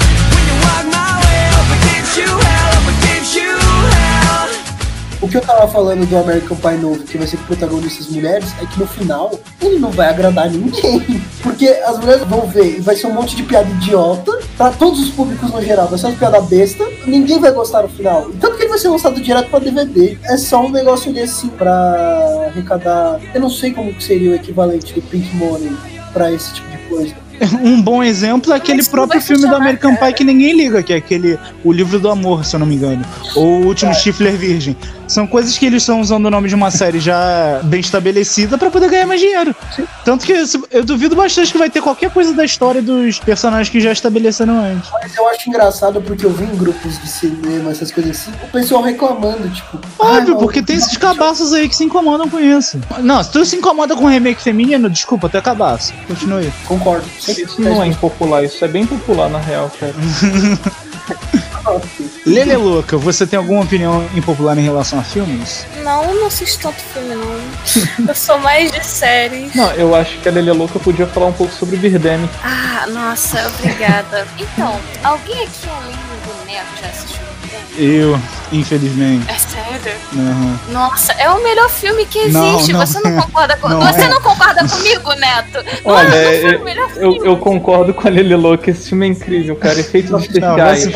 O que eu tava falando do American Pie novo, que vai ser com protagonistas mulheres, é que no final ele não vai agradar ninguém. [LAUGHS] Porque as mulheres vão ver e vai ser um monte de piada idiota, pra todos os públicos no geral, vai ser uma piada besta, ninguém vai gostar no final. Tanto que ele vai ser lançado direto pra DVD. É só um negócio ali assim, pra arrecadar. Eu não sei como que seria o equivalente do Pink Money pra esse tipo de coisa. [LAUGHS] Um bom exemplo é aquele Mas próprio filme do American cara. Pie que ninguém liga, que é aquele O Livro do Amor, se eu não me engano. Ou O Último Stifler Virgem. São coisas que eles estão usando o nome de uma série já [LAUGHS] bem estabelecida pra poder ganhar mais dinheiro. Tanto que eu duvido bastante que vai ter qualquer coisa da história dos personagens que já estabeleceram antes. Mas eu acho engraçado porque eu vi em grupos de cinema, essas coisas assim, o pessoal reclamando, tipo. ah, Óbvio, não, porque tem esses cabaços aí que se incomodam com isso. Não, se tu se incomoda com remake feminino, desculpa, tu é cabaço. Continue. Concordo. Isso não é impopular, isso é bem popular na real, cara. [LAUGHS] Lele Louca, você tem alguma opinião impopular em relação a filmes? Não, eu não assisto tanto filme, não. Eu sou mais de séries. Não, eu acho que a Lele Louca podia falar um pouco sobre Birdemic. Ah, nossa, obrigada. Então, alguém aqui além do Neto já assistiu? Eu, infelizmente. É sério? Aham. Nossa, é o melhor filme que Não, existe. não Você não é. concorda com [LAUGHS] Não Você é. não concorda comigo, Neto? Não, [LAUGHS] Olha, não foi eu, o melhor eu, eu concordo com a Lele Louca, esse filme é incrível, cara. Efeitos Não, especiais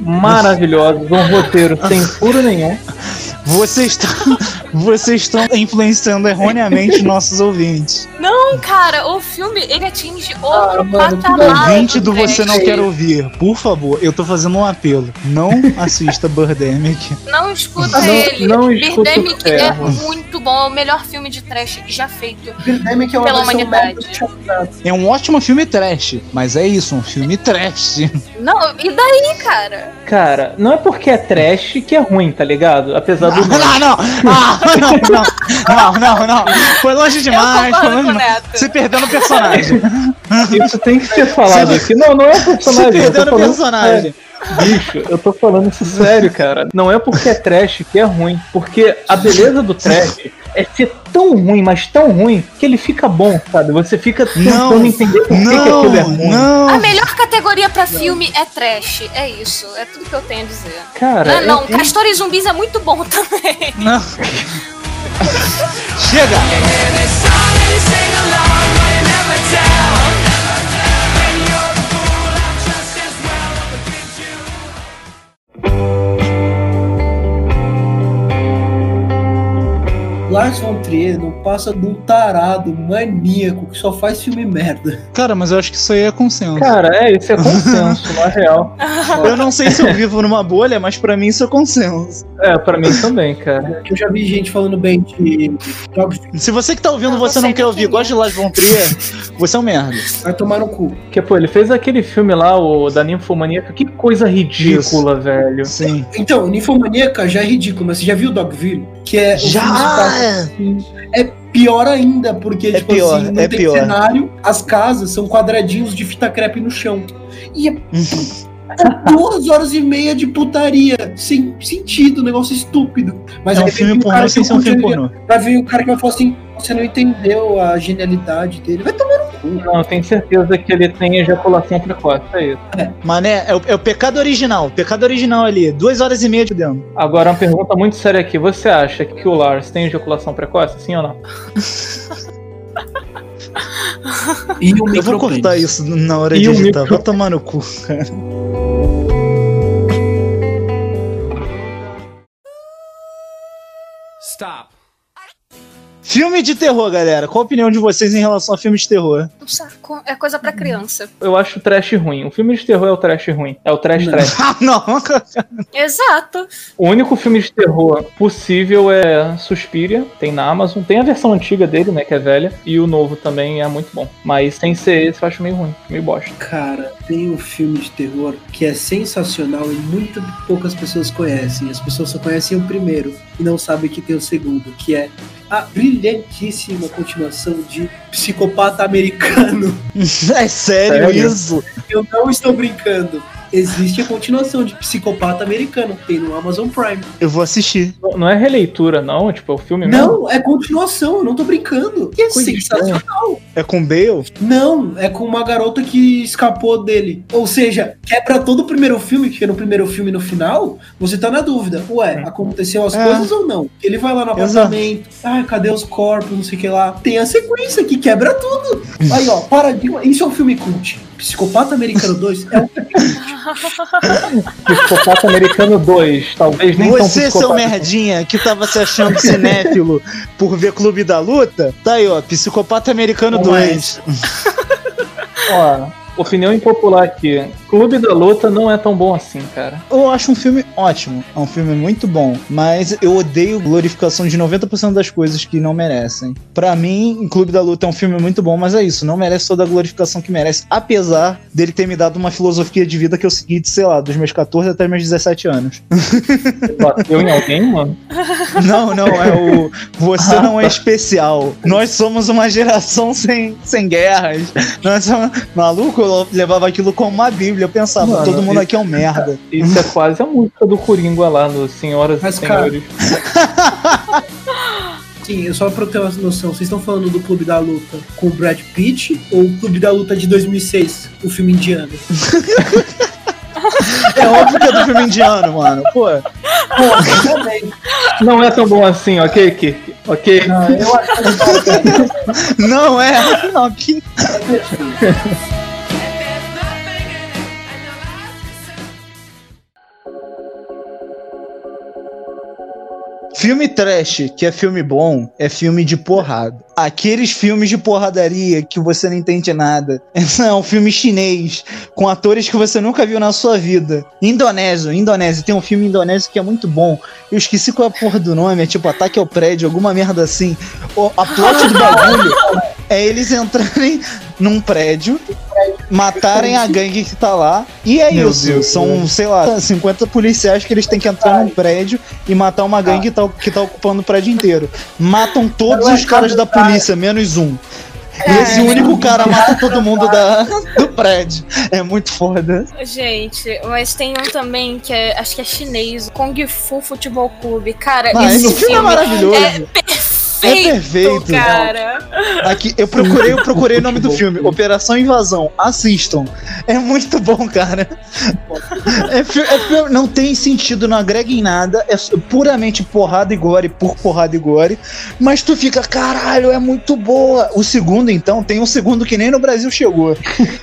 maravilhosos, um roteiro sem furo nenhum. [LAUGHS] Vocês estão, [LAUGHS] vocês estão influenciando erroneamente nossos ouvintes. Não, cara, o filme ele atinge outro Ah, mano, patamar. Ouvinte do. Você Não Quer Ouvir, por favor, eu tô fazendo um apelo. Não [LAUGHS] assista Birdemic. Não escuta Não- ele. não escuta Birdemic é muito bom, é o melhor filme de trash já feito. Birdemic é uma Pela humanidade. É um ótimo filme trash, mas é isso, um filme trash. Não, e daí, cara? Cara, não é porque é trash que é ruim, tá ligado? Apesar do. Não, [LAUGHS] não, ah, [LAUGHS] não, não, não, não, não. Foi longe demais, foi longe demais. Neto. Se perdeu no personagem. Isso tem que ser falado aqui. Não, não é Se personagem. eu tô perdeu no falando personagem. Bicho, eu tô falando isso sério, cara. Não é porque é trash que é ruim. Porque a beleza do trash é ser tão ruim, mas tão ruim, que ele fica bom, sabe? Você fica tentando Não, entender por que, que não, aquilo é ruim. não. A melhor categoria pra filme é trash. É isso. É tudo que eu tenho a dizer. Cara, não, não, é- Castores e Zumbis é muito bom também. Não. [LAUGHS] Chega! Lars von Trier não passa de um tarado maníaco que só faz filme merda. Cara, mas eu acho que isso aí é consenso. Cara, é, isso é consenso, na real. [LAUGHS] Eu não sei se eu vivo numa bolha, mas pra mim isso é consenso. É, pra mim também, cara. Eu já vi gente falando bem de jogos Se você que tá ouvindo, Não, você não quer ouvir, gosta de Lars von Trier, você é um merda. vai tomar no cu. Porque, pô, ele fez aquele filme lá, o da Ninfomaníaca. Que coisa ridícula, velho. Sim. Então, Ninfomaníaca já é ridículo, mas você já viu Dogville? Que é assim, É pior ainda, porque, tipo pior, assim, não é cenário, as casas são quadradinhos de fita crepe no chão. E é é duas horas e meia de putaria, sem sentido, negócio estúpido. Mas é um filme pornô sem que ser um filme pornô. Vai vir o cara que vai falar assim: você não entendeu a genialidade dele. Vai tomar no cu. Não, eu tenho certeza que ele tem ejaculação precoce, é isso. Mané, é o, é o pecado original, o pecado original ali, duas horas e meia de dentro. Agora, uma pergunta muito séria aqui. Você acha que o Lars tem ejaculação precoce, sim ou não? [LAUGHS] E o Eu vou cortar isso na hora E de editar, micro- vai tomar no cu, cara. Stop. Filme de terror, galera. Qual a opinião de vocês em relação a filme de terror? Um saco. É coisa pra criança. Eu acho o trash ruim. O filme de terror é o trash ruim. É o trash Não. trash. Ah, [LAUGHS] não. Exato. O único filme de terror possível é Suspiria, tem na Amazon. Tem a versão antiga dele, né, que é velha. E o novo também é muito bom. Mas sem ser esse, eu acho meio ruim, meio bosta. Cara, tem um filme de terror que é sensacional e muito poucas pessoas conhecem. As pessoas só conhecem o primeiro e não sabem que tem o segundo, que é a brilhantíssima continuação de psicopata americano. [LAUGHS] É sério, Sério? isso? Eu não estou brincando. Existe a continuação de Psicopata Americano, tem no Amazon Prime. Eu vou assistir. Não, não é releitura, não? Tipo, é o filme mesmo? Não, é continuação, eu não tô brincando. Que é Coisa sensacional. É com Bale? Não, é com uma garota que escapou dele. Ou seja, quebra todo o primeiro filme, que no primeiro filme no final, você tá na dúvida. Ué, aconteceu as É. coisas ou não? Ele vai lá no apartamento, ai, cadê os corpos, não sei o que lá. Tem a sequência que quebra tudo. Aí, ó, paradigma. Isso é um filme cult. Psicopata Americano 2 é um [LAUGHS] Psicopata Americano 2, talvez nem tão Você, seu merdinha, que tava se achando cinéfilo por ver Clube da Luta, tá aí, ó, Psicopata Americano Não é 2. Ó, opinião impopular aqui. Clube da Luta não é tão bom assim, cara. Eu acho um filme ótimo, é um filme muito bom, mas eu odeio glorificação de 90% das coisas que não merecem. Pra mim, Clube da Luta é um filme muito bom, mas é isso, não merece toda a glorificação que merece, apesar dele ter me dado uma filosofia de vida que eu segui de, sei lá, dos meus 14 até meus 17 anos. Bateu em alguém, mano? [LAUGHS] Não, não, é o. Você não é especial. Nós somos uma geração sem, sem guerras. Nós somos... Maluco, eu levava aquilo como uma bíblia. Eu pensava, Mano, todo mundo isso- aqui é um merda. [LAUGHS] Isso é quase a música do Coringa lá, no Senhoras Mas, e cara, Senhores. [LAUGHS] Sim, só pra eu ter uma noção, vocês estão falando do Clube da Luta com o Brad Pitt ou o Clube da Luta de 2006, o filme indiano? É óbvio que é do filme indiano, mano. Pô, Pô, também. Não é tão bom assim, ok, Kirk? Ok? Não, eu acho que é [LAUGHS] não é. Não, Filme trash, que é filme bom, é filme de porrada. Aqueles filmes de porradaria que você não entende nada. [LAUGHS] É um filme chinês, com atores que você nunca viu na sua vida. Indonésio, Indonésio. Tem um filme indonésio que é muito bom. Eu esqueci qual é a porra do nome, é tipo Ataque ao Prédio, alguma merda assim. A plot do bagulho [LAUGHS] é eles entrarem num prédio, matarem a gangue que tá lá. E é Meu isso. Deus, São, sei lá, 50 policiais que eles têm que entrar num prédio e matar uma gangue que tá, que tá ocupando o prédio inteiro. Matam todos os caras da polícia, menos um. E esse único cara mata todo mundo da, do prédio. É muito foda. Gente, mas tem um também que é, acho que é chinês, Kung Fu Futebol Clube. Cara, Ah, esse, esse filme é maravilhoso. É perfeito, É perfeito. cara. Aqui, eu procurei, eu procurei o nome do filme. Operação Invasão. Assistam. É muito bom, cara. É é não tem sentido, não agrega em nada. É puramente porrada e gore por porrada e gore. Mas tu fica, caralho, é muito boa. O segundo, então, tem um segundo que nem no Brasil chegou.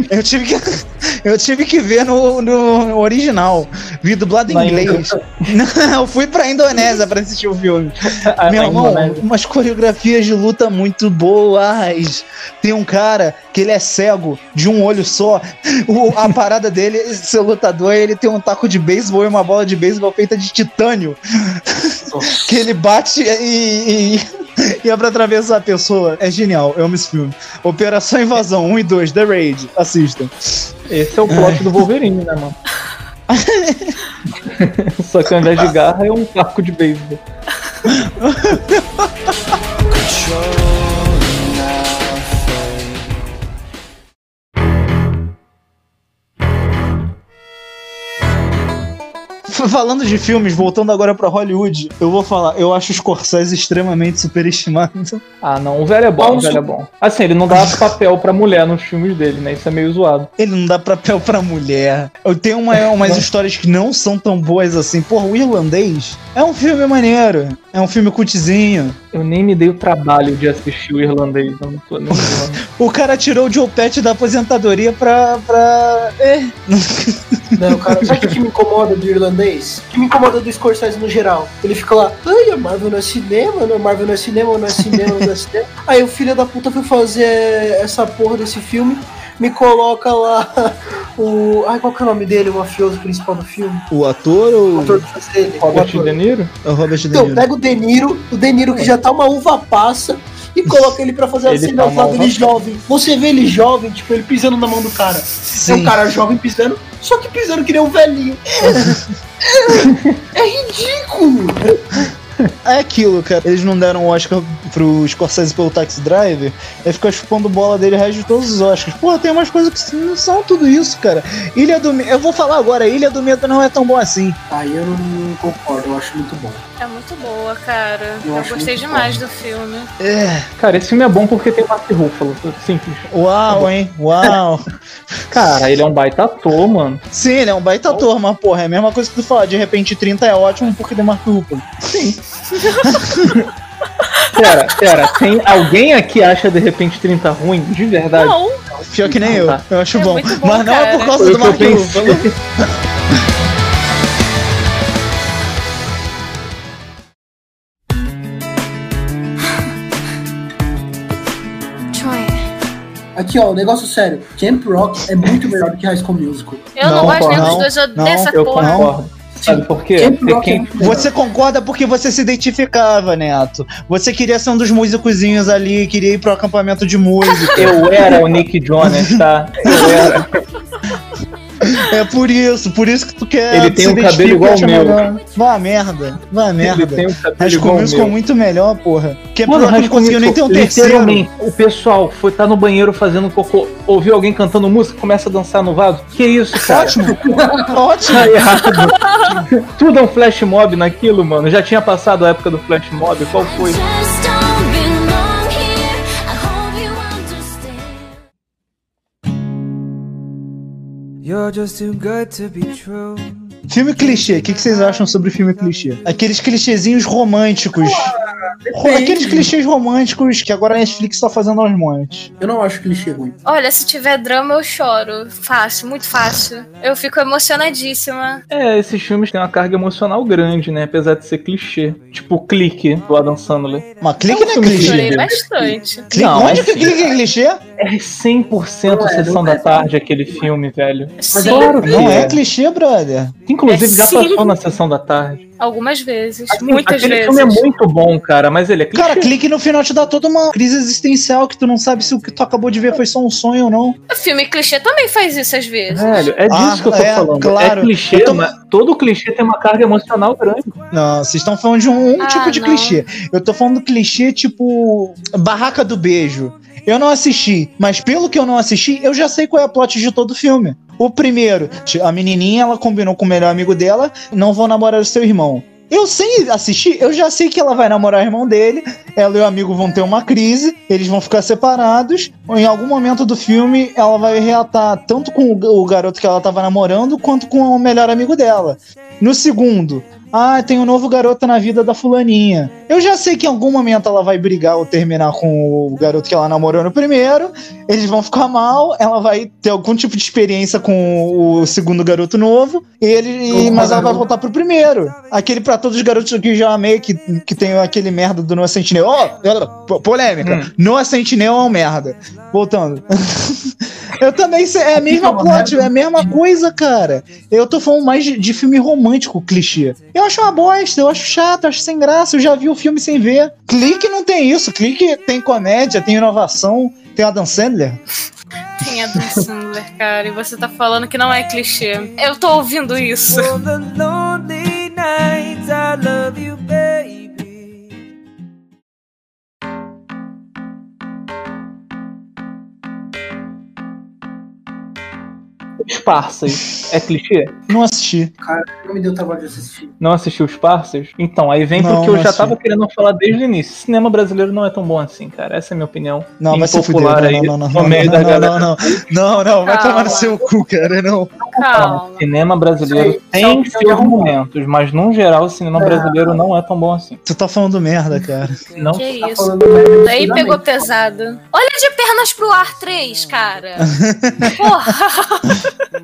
Eu tive que, [LAUGHS] eu tive que ver no, no original. Vi dublado em inglês. [LAUGHS] Não, eu fui pra Indonésia pra assistir o filme. [LAUGHS] Meu irmão, umas coreografias de luta muito boas. Tem um cara que ele é cego de um olho só. O- a parada dele, [LAUGHS] seu lutador, ele tem um taco de beisebol e uma bola de beisebol feita de titânio. [LAUGHS] que ele bate e, e, e é pra atravessar a pessoa. É genial, eu amo esse filme. Operação Invasão 1 e 2, The Raid. Assistam. Esse é o plot do Wolverine, né, mano? [LAUGHS] Só que ao invés de garra é um taco de beisebol. Falando de filmes, voltando agora pra Hollywood, eu vou falar, eu acho o Scorsese extremamente superestimado. Ah, não, o velho é bom, o velho é bom. Assim, ele não dá [LAUGHS] papel pra mulher nos filmes dele, né? Isso é meio zoado. Ele não dá papel pra mulher. Eu tenho uma, umas histórias que não são tão boas assim. Porra, o Irlandês é um filme maneiro. É um filme cultzinho. Eu nem me dei o trabalho de assistir o irlandês, eu não tô nem. [LAUGHS] O cara tirou o Joe Pet da aposentadoria pra. pra. É. [LAUGHS] Não, cara, sabe o que me incomoda do irlandês? O que me incomoda do Scorsese no geral? Ele fica lá, ai, a Marvel não é cinema, não, a Marvel não é cinema, não é cinema, não é cinema. [LAUGHS] Aí o filho da puta foi fazer essa porra desse filme, me coloca lá [LAUGHS] o. Ai, qual que é o nome dele, o mafioso principal do filme? O ator ou. O ator que faz ele. o Robert ator. De Niro? É o Robert De Então, Niro. pega o De Niro, o De Niro que já tá uma uva passa. E coloca ele pra fazer a Ele cena tá lado dele uva- jovem. Você vê ele jovem, tipo, ele pisando na mão do cara. É um cara jovem pisando, só que pisando que nem um velhinho. É, [LAUGHS] é ridículo. [LAUGHS] É aquilo, cara. Eles não deram o Oscar pro Scorsese pelo Taxi Driver, aí fica chupando bola dele o resto de todos os Oscars. Porra, tem umas coisas que não são tudo isso, cara. Ilha do Medo. Eu vou falar agora, Ilha do Medo não é tão bom assim. Aí eu não concordo, eu acho muito bom. É muito boa, cara. Eu Eu, gostei demais do filme. É. Cara, esse filme é bom porque tem o Mark Ruffalo. Simples. Uau, hein? Uau. [LAUGHS] Cara, ele é um baita ator, mano. Sim, ele é um baita ator, mas porra, é a mesma coisa que tu falar. De repente 30 é ótimo porque tem Mark Ruffalo. Sim. [LAUGHS] Pera, pera, tem alguém aqui acha de repente 30 ruim? De verdade? Não, Pior que nem Não, eu. tá. Eu acho É bom. bom, Mas não é por cara. causa Foi do eu Mark. Ruffalo. Aqui, ó, negócio sério. Camp Rock é muito melhor do que High School Musical. eu não, Não, gosto nem não, dos dois, eu não, Eu porra. concordo. Sabe por quê? É quem- melhor. Você concorda porque você se identificava, Neto. Você queria ser um dos músicozinhos ali, queria ir pro acampamento de música. Eu era o Nick Jonas, tá? Eu era. É por isso, por isso que tu quer. Ele tem se um cabelo igual ao meu. Vá merda, vá merda. Ele tem um cabelo High School igual ao Musical é meu. muito melhor, porra. Que Mano, Rock High não conseguiu nem ter um terceiro. Literalmente, o pessoal foi estar no banheiro fazendo cocô, ouviu alguém cantando música, começa a dançar no vaso. Que isso, cara? Ótimo, [LAUGHS] ótimo. Tá errado. Tudo é um flash mob naquilo, mano. Já tinha passado a época do flash mob. Qual foi? You're just too good to be true. Filme clichê, o que, que vocês acham sobre filme clichê? Aqueles clichêzinhos românticos. Ro- Aqueles clichês românticos que agora a Netflix tá fazendo aos montes. Eu não acho clichê ruim. Olha, se tiver drama, eu choro. Fácil, muito fácil. Eu fico emocionadíssima. É, esses filmes têm uma carga emocional grande, né? Apesar de ser clichê. Tipo o Clique do Adam Sandler. Mas clique não é filme Chorei clichê. bastante. Clique, Não, onde é que clique é clichê? É 100% Não é, Sessão não da é. Tarde aquele filme, velho. Sim, Claro que Não é é. clichê, brother. Inclusive É já sim. passou na Sessão da Tarde. algumas vezes. Assim, muitas aquele vezes. filme é muito bom, cara, mas ele é clichê. Cara, clique no final te dá toda uma crise existencial que tu não sabe se o que tu acabou de ver foi só um sonho ou não. O filme clichê também faz isso às vezes. Velho, é disso Ah, que eu tô é, falando. claro. É clichê, tô- mas todo clichê tem uma carga emocional grande. Não, vocês estão falando de um, um Ah, tipo de não. clichê. Eu tô falando do clichê tipo Barraca do Beijo. Eu não assisti, mas pelo que eu não assisti, eu já sei qual é a plot de todo o filme. O primeiro, a menininha, ela combinou com o melhor amigo dela, não vou namorar o seu irmão. Eu sem assistir, eu já sei que ela vai namorar o irmão dele, ela e o amigo vão ter uma crise, eles vão ficar separados. Em algum momento do filme, ela vai reatar tanto com o garoto que ela tava namorando, quanto com o melhor amigo dela. No segundo, ah, tem um novo garoto na vida da fulaninha. Eu já sei que em algum momento ela vai brigar ou terminar com o garoto que ela namorou no primeiro. Eles vão ficar mal, ela vai ter algum tipo de experiência com o segundo garoto novo. Ele, e- mas ela vai voltar pro primeiro. Aquele pra todos os garotos que eu já amei, que, que tem aquele merda do Noah Sentinel. Ó, oh, polêmica. Hum. Noah Sentinel é um merda. Voltando. [LAUGHS] Eu também sei, é a mesma plot, é a mesma coisa, cara. Eu tô falando mais de, de filme romântico, clichê. Eu acho uma bosta, eu acho chato, eu acho sem graça, eu já vi o filme sem ver. Clique não tem isso, clique tem comédia, tem inovação, tem Adam Sandler. Tem Adam Sandler, cara, e você tá falando que não é clichê. Eu tô ouvindo isso. Parsas é clichê? Não assisti. Cara, não me deu trabalho de assistir. Não assistiu os Parsas? Então, aí vem Não, porque eu já assisti. tava querendo falar desde o início. Cinema brasileiro não é tão bom assim, cara. Essa é a minha opinião. Não, vai se fuder. Não, aí, não, não, no não, não, meio não, da não, galera. não, não. Não, não, vai Calma. tomar no seu cu, cara, não. Calma. Cinema brasileiro aí- tem é seus momentos, mas no geral o cinema É. brasileiro não é tão bom assim. Tu tá falando merda, cara. [LAUGHS] Não Que Tá isso. falando merda Aí absurdamente. pegou pesado. Olha de pernas pro ar 3, cara. [LAUGHS] Porra. [LAUGHS]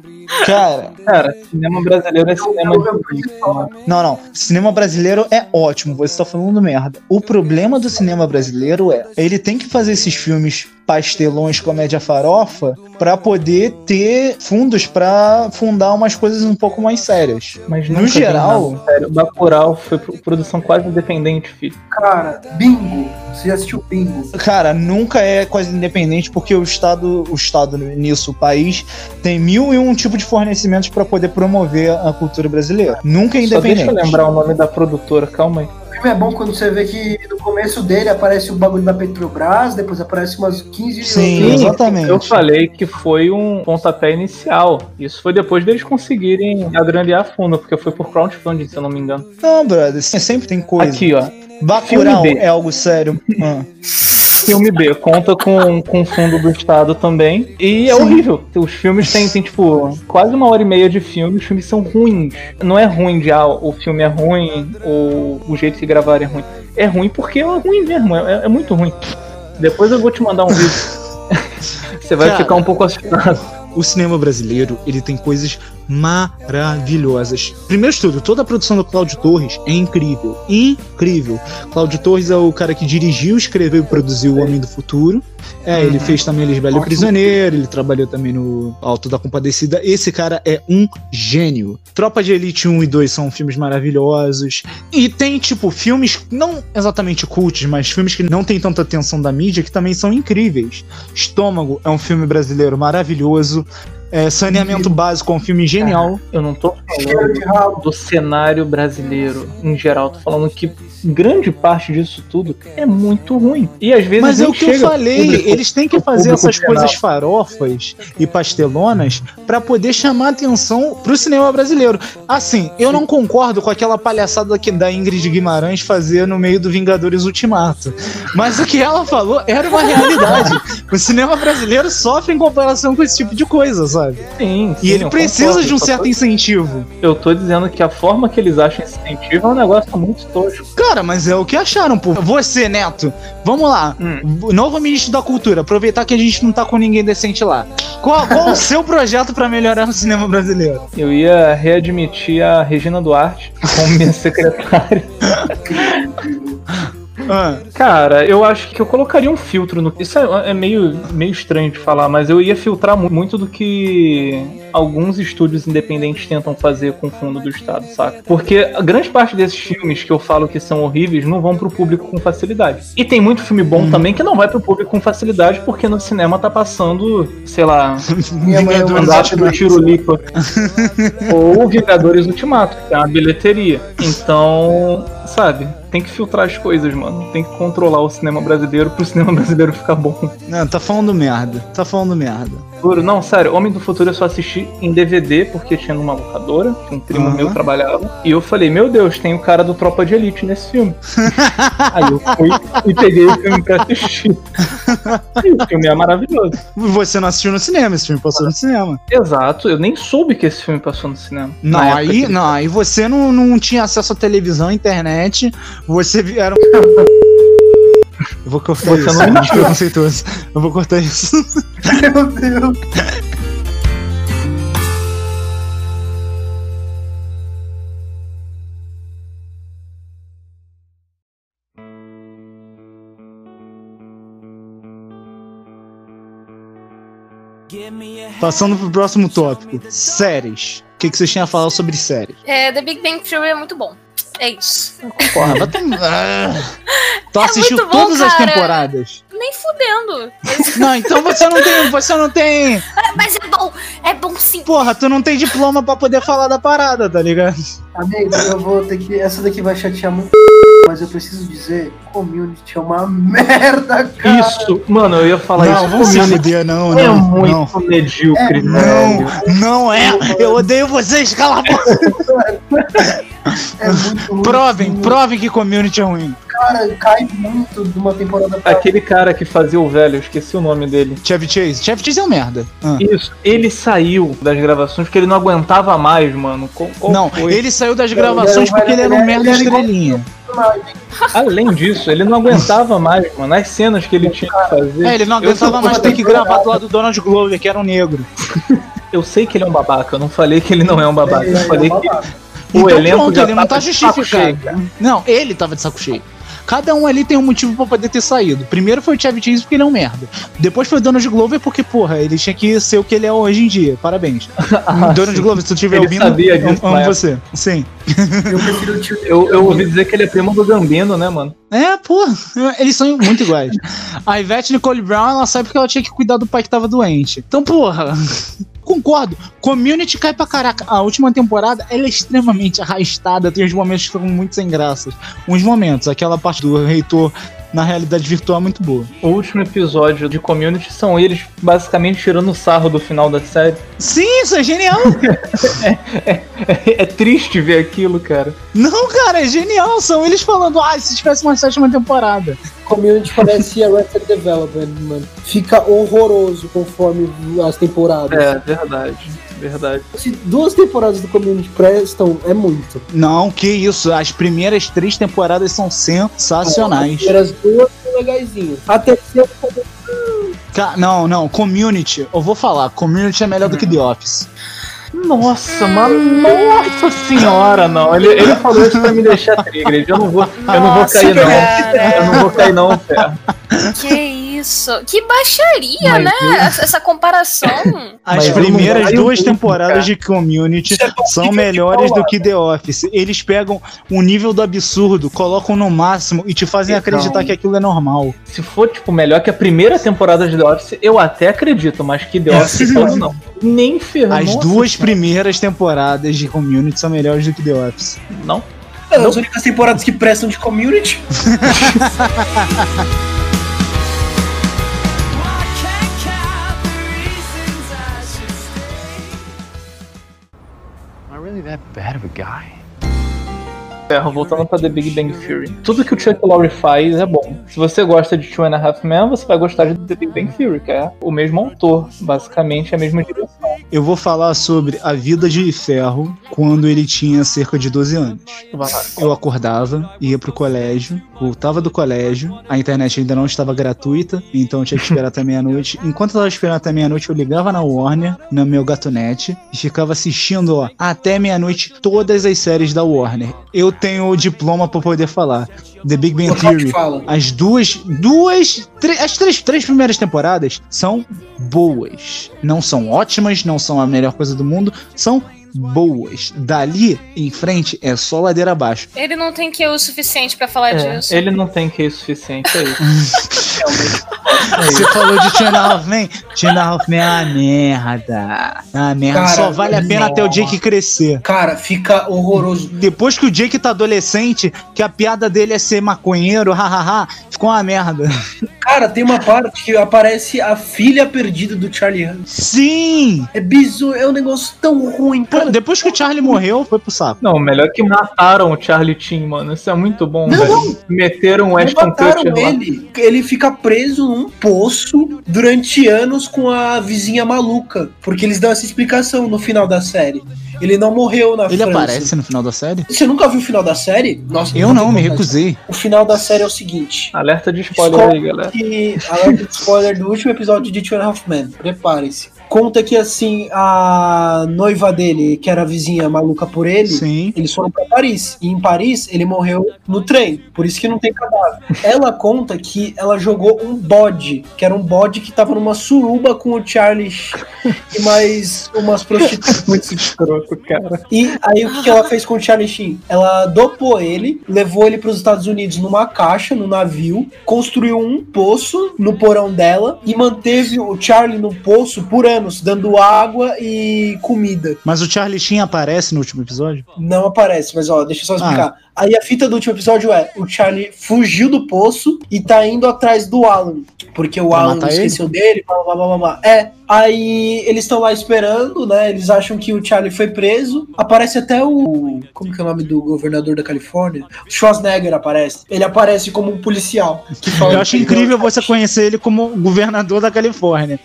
Cara, Cara, cinema brasileiro é cinema de não, não. Cinema brasileiro é ótimo, você tá falando merda. O problema do cinema brasileiro é, ele tem que fazer esses filmes pastelões, comédia farofa, pra poder ter fundos pra fundar umas coisas um pouco mais sérias. Mas No geral- sério. Bacurau foi pro- produção quase independente, filho. Cara, Bingo. Você já assistiu Bingo? Cara, nunca é quase independente porque o Estado, o Estado nisso, o país, tem mil e um tipo de fornecimentos pra poder promover a cultura brasileira. Nunca é Só deixa independente. eu lembrar o nome da produtora, calma aí. Filme é bom quando você vê que no começo dele aparece o bagulho da Petrobras, depois aparece umas 15 Sim, exatamente. Eu falei que foi um pontapé inicial. Isso foi depois deles conseguirem agrandear a fundo, porque foi por crowdfunding, se eu não me engano. Não, brother, sempre tem coisa. Aqui, ó. Bacurau é algo sério. [LAUGHS] Ah. Filme B [LAUGHS] conta com, com fundo do Estado também. E é Sim. horrível. Os filmes têm, tem, tipo, quase uma hora e meia de filme. Os filmes são ruins. Não é ruim de, ah, o filme é ruim ou o jeito que gravaram é ruim. É ruim porque é ruim mesmo. É, é muito ruim. Depois eu vou te mandar um vídeo. [LAUGHS] Você vai Cara. ficar um pouco assustado. O cinema brasileiro, ele tem coisas maravilhosas. Primeiro de tudo, toda a produção do Cláudio Torres é incrível. Incrível. Cláudio Torres é o cara que dirigiu, escreveu e produziu O Homem do Futuro. É, ele fez também Lisbelo e o Prisioneiro, ele trabalhou também no Alto da Compadecida. Esse cara é um gênio. Tropa de Elite 1 e 2 são filmes maravilhosos. E tem, tipo, filmes, não exatamente cultos, mas filmes que não tem tanta atenção da mídia, que também são incríveis. Estômago é um filme brasileiro maravilhoso. É, Saneamento Básico é um filme genial. Eu não tô falando do cenário brasileiro em geral. Tô falando que grande parte disso tudo é muito ruim. E às vezes Mas é o que eu falei, público- eles têm que fazer essas geral. coisas farofas e pastelonas pra poder chamar atenção pro cinema brasileiro. Assim, eu não concordo com aquela palhaçada que da Ingrid Guimarães fazer no meio do Vingadores Ultimato. Mas o que ela falou era uma realidade. [LAUGHS] o cinema brasileiro sofre em comparação com esse tipo de coisa, sabe? Sim, E sim, ele eu precisa concordo, de um certo tô- incentivo. Eu tô dizendo que a forma que eles acham incentivo é um negócio muito tosco. Cara, mas é o que acharam, pô. Você, Neto, vamos lá. O Novo ministro da Cultura, aproveitar que a gente não tá com ninguém decente lá. Qual, qual o [LAUGHS] seu projeto pra melhorar o cinema brasileiro? Eu ia readmitir a Regina Duarte como minha [LAUGHS] secretária. [LAUGHS] Ah. Cara, eu acho que eu colocaria um filtro no. Isso é, é meio, meio estranho de falar, mas eu ia filtrar mu- muito do que alguns estúdios independentes tentam fazer com o fundo do Estado, saca? Porque a grande parte desses filmes que eu falo que são horríveis não vão pro público com facilidade. E tem muito filme bom também que não vai pro público com facilidade porque no cinema tá passando, sei lá, [LAUGHS] Vingadores Mandato do. Tirulipa. [LAUGHS] Ou Vingadores Ultimato, que é uma bilheteria. Então, sabe, tem que filtrar as coisas, mano. Tem que controlar o cinema brasileiro pro cinema [LAUGHS] brasileiro ficar bom. Não, tá falando merda. Tá falando merda. Juro, não, sério, Homem do Futuro eu só assisti em DVD porque tinha numa locadora, que um primo Aham. meu trabalhava. E eu falei, meu Deus, tem o cara do Tropa de Elite nesse filme. [LAUGHS] Aí eu fui e peguei o filme pra assistir. E o filme é maravilhoso. Você não assistiu no cinema, esse filme passou no cinema. Exato, eu nem soube que esse filme passou no cinema. Não, aí, que não, aí você não, não tinha acesso à televisão, internet, você vi- era um... [LAUGHS] Eu vou cortar Você isso, não é preconceituoso. Eu vou cortar isso. [LAUGHS] Meu Deus. Passando pro próximo tópico. Séries. O que, que vocês tinham a falar sobre séries? É, The Big Bang Theory é muito bom. É isso. Tom- Ah. [LAUGHS] Tu É assistiu bom, todas as cara. temporadas. Nem fudendo. Não, então você não tem. Você não tem. Ah, Mas é bom. É bom sim. Porra, tu não tem diploma pra poder falar da parada, tá ligado? Amigo, eu vou ter que. Essa daqui vai chatear muito. Mas eu preciso dizer: community é uma merda, cara. Isso, mano, eu ia falar não, isso. vamos se fuder, não, é não. muito não. medíocre, Não, velho. não é. Eu odeio vocês, cala a boca. [LAUGHS] É muito ruim. Provem, provem que community é ruim. Cara, cai muito de uma temporada pra Aquele cara que fazia o velho, eu esqueci o nome dele. Chevy Chase. Chevy Chase é um merda. Ah. Isso, ele saiu das gravações porque ele não aguentava mais, mano. Qual- qual Não, foi? ele saiu das gravações porque ele era um merda era igual- [LAUGHS] Além disso, ele não aguentava mais, mano. As cenas que ele tinha que fazer. É, ele não aguentava mais ter que gravar do lado do Donald Glover, que era um negro. [LAUGHS] Eu sei que ele é um babaca, eu não falei que ele não é um babaca. Ele Eu é falei um que babaca. o então elenco pronto, ele não tá de saco justificado. cheio. Não, ele tava de saco cheio. Cada um ali tem um motivo pra poder ter saído. Primeiro foi o Chevy Chase porque ele é um merda. Depois foi o Donald Glover porque, porra, ele tinha que ser o que ele é hoje em dia. Parabéns. [LAUGHS] Ah, Donald sim. Glover, se tu estiver Ele ouvindo, sabia eu disso amo você. Sim. Eu prefiro o tio Eu, eu ouvi dizer que ele é primo do Gambino, né, mano? É, pô, eles são muito iguais. A Ivete Nicole Brown, ela sai porque ela tinha que cuidar do pai que tava doente. Então, porra, concordo. Community cai pra caraca. A última temporada, ela é extremamente arrastada, tem uns momentos que ficam muito sem graças. Uns momentos, aquela parte do reitor na realidade virtual é muito boa. O último episódio de Community são eles basicamente tirando sarro do final da série. Sim, isso é genial! [LAUGHS] É, é triste ver aquilo, cara. Não, cara, é genial. São eles falando, ah, se tivesse uma sétima temporada. Community parece Arrested Development, mano. Fica horroroso conforme as temporadas. É, verdade. Verdade. Se duas temporadas do Community prestam, é muito. Não, que isso. As primeiras três temporadas são As sensacionais. primeiras duas são legaisinhas. A terceira Ca- Não, não, Community, eu vou falar, Community é melhor do que The Office. Nossa, mas nossa senhora, não. Ele, ele falou isso pra me deixar trigger. Eu não vou, eu não vou cair, não. Eu não vou cair, não, Ferro. Que isso? Que baixaria, Mas né? eu- Essa, essa comparação. [LAUGHS] As Mas primeiras duas temporadas cara. de Community é são melhores do que The Office. Eles pegam o nível do absurdo, colocam no máximo e te fazem Então. acreditar que aquilo é normal. Se for, tipo, melhor que a primeira temporada de The Office, eu até acredito, mas que The Office [LAUGHS] todo não. Nem ferrando. As Nossa duas senhora. primeiras temporadas de Community são melhores do que The Office. Não. As únicas temporadas que prestam de community. [LAUGHS] Ferro, voltando pra The Big Bang Theory. Tudo que o Chuck Lorre faz é bom. Se você gosta de Two and a Half Men, você vai gostar de The Big Bang Theory, que é o mesmo autor, basicamente a mesma direção. Eu vou falar sobre a vida de Ferro quando ele tinha cerca de 12 anos. Eu acordava, ia pro colégio, voltava do colégio, a internet ainda não estava gratuita, então eu tinha que esperar até meia-noite. Enquanto eu tava esperando até meia-noite, eu ligava na Warner, no meu gatonete, e ficava assistindo, ó, até meia-noite todas as séries da Warner. Eu tenho o diploma pra poder falar. The Big Bang Top Theory. As duas, duas, as três, três primeiras temporadas são boas. Não são ótimas, não são a melhor coisa do mundo, são boas. Dali em frente é só ladeira abaixo. Ele não tem que o suficiente pra falar É, disso. ele não tem que suficiente, é isso. Realmente. [LAUGHS] É Você isso. falou de Two and a Half Men? Two and a Half Men é uma merda. É uma merda. Cara, Só vale a pena não. até o Jake crescer. Cara, fica horroroso. Depois que o Jake tá adolescente, que a piada dele é ser maconheiro, [LAUGHS] hahaha, ficou uma merda. Cara, tem uma parte que aparece a filha perdida do Charlie Hunt. Sim! É bizarro, é um negócio tão ruim, Pô, cara. depois que o Charlie morreu, foi pro saco. Não, melhor que mataram o Charlie Chin, mano. Isso é muito bom, Não, velho. Meteram o Não Ashton mataram Kutcher lá. ele. Ele fica preso num poço durante anos com a vizinha maluca. Porque eles dão essa explicação no final da série. Ele não morreu na Ele França. aparece no final da série? Você nunca viu o final da série? Nossa, Eu não, ter me recusei. O final da série é o seguinte. Alerta de spoiler aí, galera. Que, alerta de spoiler do último episódio de Two and a Half Men. Preparem-se. Conta que assim, a noiva dele, que era a vizinha maluca por ele, Sim. eles foram pra Paris. E em Paris ele morreu no trem. Por isso que não tem cadáver. ela conta que ela jogou um bode, que era um bode que tava numa suruba com o Charlie e mais umas prostitutas. [LAUGHS] Muito escroto, cara. E aí o que, que ela fez com o Charlie Sheen? Ela dopou ele, levou ele para os Estados Unidos numa caixa, no navio, construiu um poço no porão dela e manteve o Charlie no poço por anos, dando água e comida. Mas o Charlie Sheen aparece no último episódio? Não aparece, mas ó, deixa eu só explicar. Aí a fita do último episódio é: o Charlie fugiu do poço e tá indo atrás do Alan. Porque o Pra Alan esqueceu dele, blá blá blá blá blá. É. Aí eles estão lá esperando, né? Eles acham que o Charlie foi preso. Aparece até o. Como que é o nome do governador da Califórnia? O Schwarzenegger aparece. Ele aparece como um policial. [LAUGHS] que fala Eu acho incrível você conhecer ele como governador da Califórnia.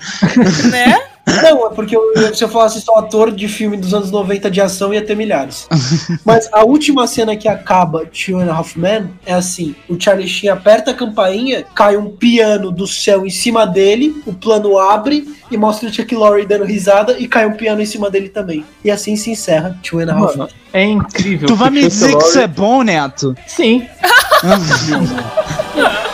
Né? [LAUGHS] Não, é porque eu- se eu falasse só ator de filme dos anos 90 de ação, ia ter milhares. Mas a última cena que acaba Two and a Half Men é assim: o Charlie Sheen aperta a campainha, cai um piano do céu em cima dele, o plano abre e mostra o Chuck Lorre dando risada e cai um piano em cima dele também. E assim se encerra Two and a Half Men. É incrível. Tu vai me Chuck dizer que isso é bom, Neto? Sim. [LAUGHS] [LAUGHS]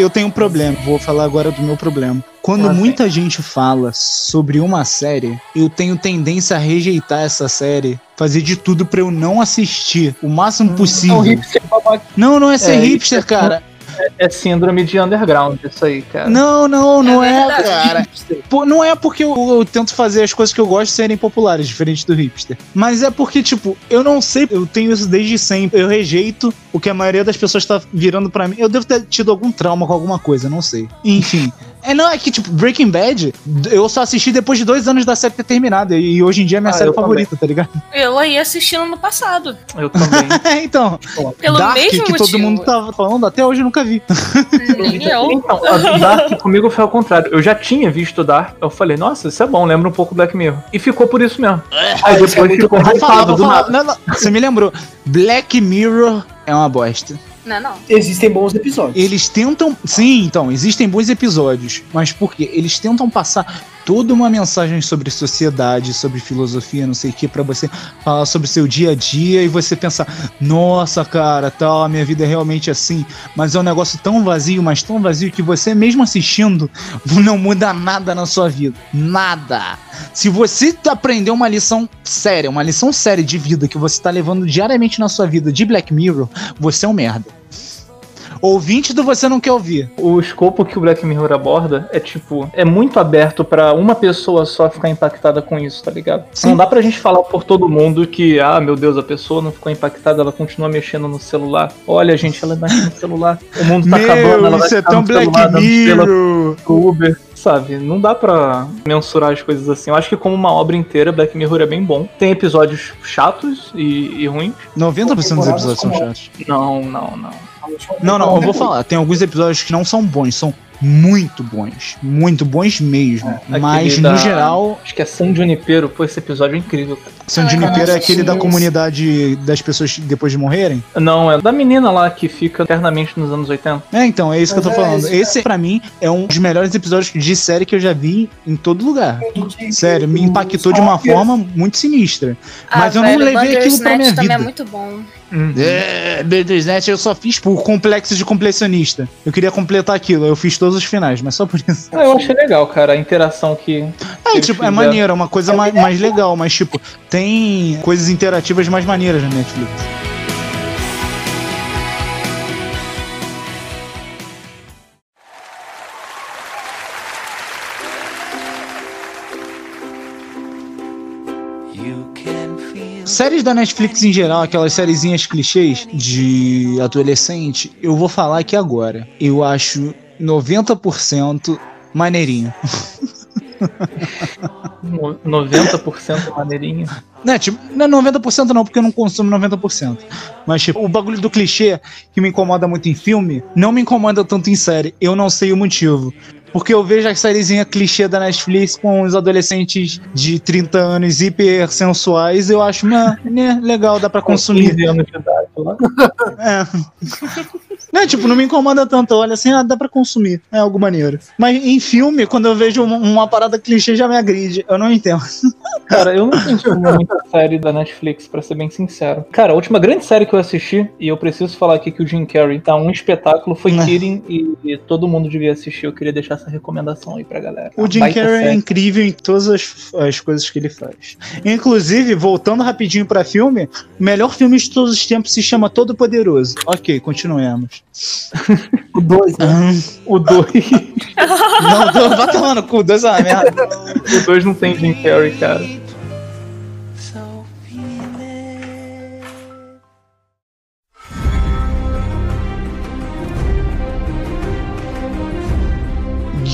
Eu tenho um problema, vou falar agora do meu problema. Quando Ah, sim. muita gente fala sobre uma série, eu tenho tendência a rejeitar essa série, fazer de tudo pra eu não assistir o máximo É um possível. babaca. Não, não é ser É, hipster- cara. É, é síndrome de underground, isso aí, cara. Não, não, não é, verdade. cara. Pô, não é porque eu, eu tento fazer as coisas que eu gosto serem populares, diferente do hipster. Mas é porque, tipo, eu não sei, eu tenho isso desde sempre. Eu rejeito o que a maioria das pessoas tá virando pra mim. Eu devo ter tido algum trauma com alguma coisa, não sei. Enfim. É, não, é que, tipo, Breaking Bad, eu só assisti depois de dois anos da série ter terminado. E hoje em dia é minha Ah, série favorita, tá ligado? Eu aí assistindo no passado. Eu também. É, [LAUGHS] então. Pelo Dark, mesmo que todo motivo. mundo tava falando, até hoje eu nunca vi. Nem eu. [LAUGHS] Então, a Dark comigo foi ao contrário. Eu já tinha visto Dark, eu falei, nossa, isso é bom, lembra um pouco Black Mirror. E ficou por isso mesmo. Aí é depois muito ficou hypado do falar. nada. Não, não, você me lembrou. Black Mirror é uma bosta. Não, não. Existem bons episódios. Eles tentam. Sim, então, existem bons episódios. Mas por quê? Eles tentam passar toda uma mensagem sobre sociedade, sobre filosofia, não sei o que, pra você falar sobre seu dia a dia e você pensar, nossa, cara, tal, a minha vida é realmente assim. Mas é um negócio tão vazio, mas tão vazio que você, mesmo assistindo, [LAUGHS] não muda nada na sua vida. Nada. Se você aprender uma lição séria, uma lição séria de vida que você tá levando diariamente na sua vida de Black Mirror, você é um merda. Ouvinte do Você Não Quer Ouvir. O escopo que o Black Mirror aborda é tipo, é muito aberto pra uma pessoa só ficar impactada com isso, tá ligado? Sim. Não dá pra gente falar por todo mundo que, ah, meu Deus, a pessoa não ficou impactada, ela continua mexendo no celular. Olha, gente, ela mexe no celular. O mundo tá acabando, ela vai isso é ficar tão no Black celular, Mirror. Uber. Sabe, não dá pra mensurar as coisas assim. Eu acho que como uma obra inteira, Black Mirror é bem bom. Tem episódios chatos e, e ruins. 90% dos episódios são chatos. Não, não, não. Não, não, eu vou falar. Tem alguns episódios que não são bons, são muito bons. Muito bons mesmo. Mas, Aquele no da- geral, Acho que é San Junipero. Pô, esse episódio é incrível, cara. San Ah, Junipero é aquele da comunidade das pessoas depois de morrerem. Não, é da menina lá que fica eternamente nos anos 80. É, então, é isso que eu tô Mas é falando. isso, Esse, pra mim, é um dos melhores episódios de série que eu já vi em todo lugar. Sério, me impactou de uma forma muito sinistra. Mas eu não Ah, velho, levei aquilo pra minha também vida. é muito bom. É, Bandersnatch eu só fiz por complexo de completionista. Eu queria completar aquilo, eu fiz todos os finais, mas só por isso. Ah, eu achei legal, cara, a interação que. É, tipo, é maneiro, é uma coisa mais, mais legal, mas tipo, tem coisas interativas mais maneiras na Netflix. Séries da Netflix em geral, aquelas sériezinhas clichês de adolescente, eu vou falar aqui agora. Eu acho 90% maneirinho. No- 90% maneirinho. Não, é, tipo, não é 90% não, porque eu não consumo 90%. Mas, tipo, o bagulho do clichê que me incomoda muito em filme, não me incomoda tanto em série. Eu não sei o motivo. Porque eu vejo as sériezinhas clichê da Netflix com os adolescentes de 30 anos hiper sensuais, eu acho, né, legal, dá pra consumir. 15 anos de idade lá. [LAUGHS] É. Não, tipo, não me incomoda tanto. Olha assim, ah, dá pra consumir. É algo maneiro. Mas em filme, quando eu vejo uma, uma parada clichê, já me agride. Eu não entendo. [LAUGHS] Cara, eu não consumo muita série da Netflix, pra ser bem sincero. Cara, a última grande série que eu assisti, e eu preciso falar aqui que o Jim Carrey tá um espetáculo, foi Né. Killing, e, e todo mundo devia assistir. Eu queria deixar essa recomendação aí pra galera. O Jim Carrey é incrível em todas as, as coisas que ele faz. Inclusive, voltando rapidinho pra filme, o melhor filme de todos os tempos se chama Todo Poderoso. Ok, continuemos. [LAUGHS] O 2, né? Ah, O 2 [LAUGHS] não, do- vai tomar no cu, dois é uma merda. o dois não tem Jim Carrey, cara.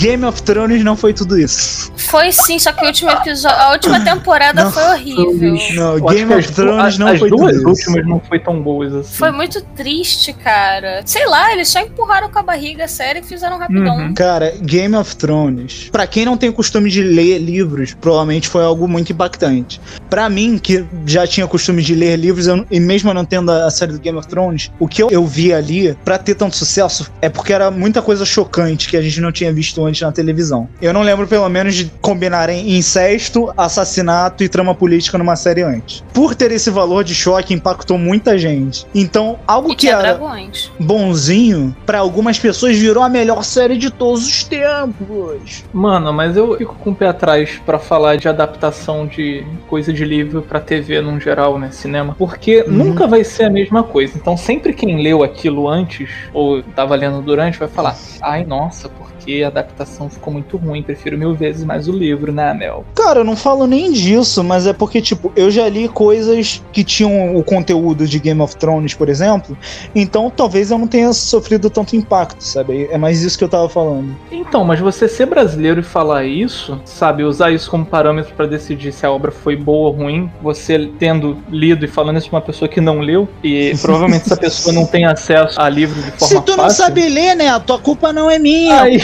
Game of Thrones não foi tudo isso. Foi sim, só que o último episódio, a última temporada Não. foi horrível. Não, Game of Thrones as, não as foi duas tudo isso. últimas não foi tão boas assim. Foi muito triste, cara. Sei lá, eles só empurraram com a barriga a série e fizeram rapidão. Uhum. Cara, Game of Thrones, pra quem não tem o costume de ler livros, provavelmente foi algo muito impactante. Pra mim, que já tinha costume de ler livros, eu- e mesmo eu não tendo a série do Game of Thrones, o que eu, eu vi ali, pra ter tanto sucesso, é porque era muita coisa chocante que a gente não tinha visto antes na televisão. Eu não lembro, pelo menos, de combinarem incesto, assassinato e trama política numa série antes. por ter esse valor de choque, impactou muita gente. Então, algo E que era dragões. bonzinho, pra algumas pessoas virou a melhor série de todos os tempos. Mano, mas eu fico com o pé atrás pra falar de adaptação de coisa de livro pra TV num geral, né? Cinema. Porque Uhum. nunca vai ser a mesma coisa. Então sempre quem leu aquilo antes, ou tava lendo durante, vai falar: ai, nossa, porque a adaptação ficou muito ruim, prefiro mil vezes mais o livro, né, Anel? Cara, eu não falo nem disso, mas é porque, tipo, eu já li coisas que tinham o conteúdo de Game of Thrones, por exemplo, então talvez eu não tenha sofrido tanto impacto, sabe? É mais isso que eu tava falando. Então, mas você ser brasileiro e falar isso, sabe, usar isso como parâmetro pra decidir se a obra foi boa ou ruim, você tendo lido e falando isso pra uma pessoa que não leu, e [LAUGHS] provavelmente essa pessoa não tem acesso a livro de forma Se tu não fácil, sabe ler, né? A tua culpa não é minha. Aí,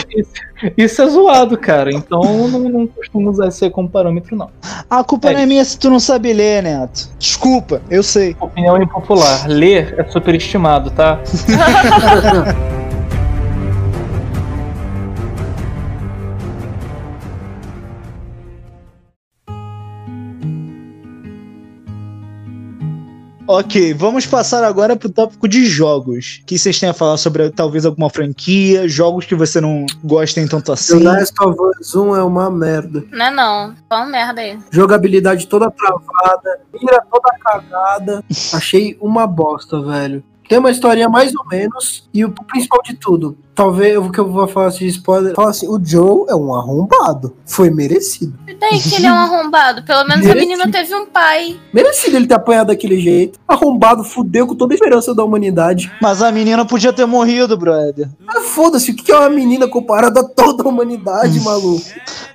isso, é zoado, cara. Então não, não costumo usar isso aí como parâmetro, não. A culpa não é minha se tu não sabe ler, Neto. Desculpa, eu sei. Opinião impopular. Ler é superestimado, tá? [LAUGHS] Ok, vamos passar agora pro tópico de jogos. O que vocês têm a falar sobre talvez alguma franquia, jogos que você não gostem tanto The assim? Last of Us 1 é uma merda. Não é não. Fala merda aí. Jogabilidade toda travada, mira toda cagada. Achei uma bosta, velho. Tem uma historinha mais ou menos, e o principal de tudo, talvez o que eu vou falar assim, spoiler, fala assim, o Joe é um arrombado. Foi merecido. E daí que ele é um arrombado? Pelo menos a menina teve um pai. Merecido ele ter apanhado daquele jeito. Arrombado, fudeu com toda a esperança da humanidade. Mas a menina podia ter morrido, brother. Ah, foda-se, o que é uma menina comparada a toda a humanidade, maluco?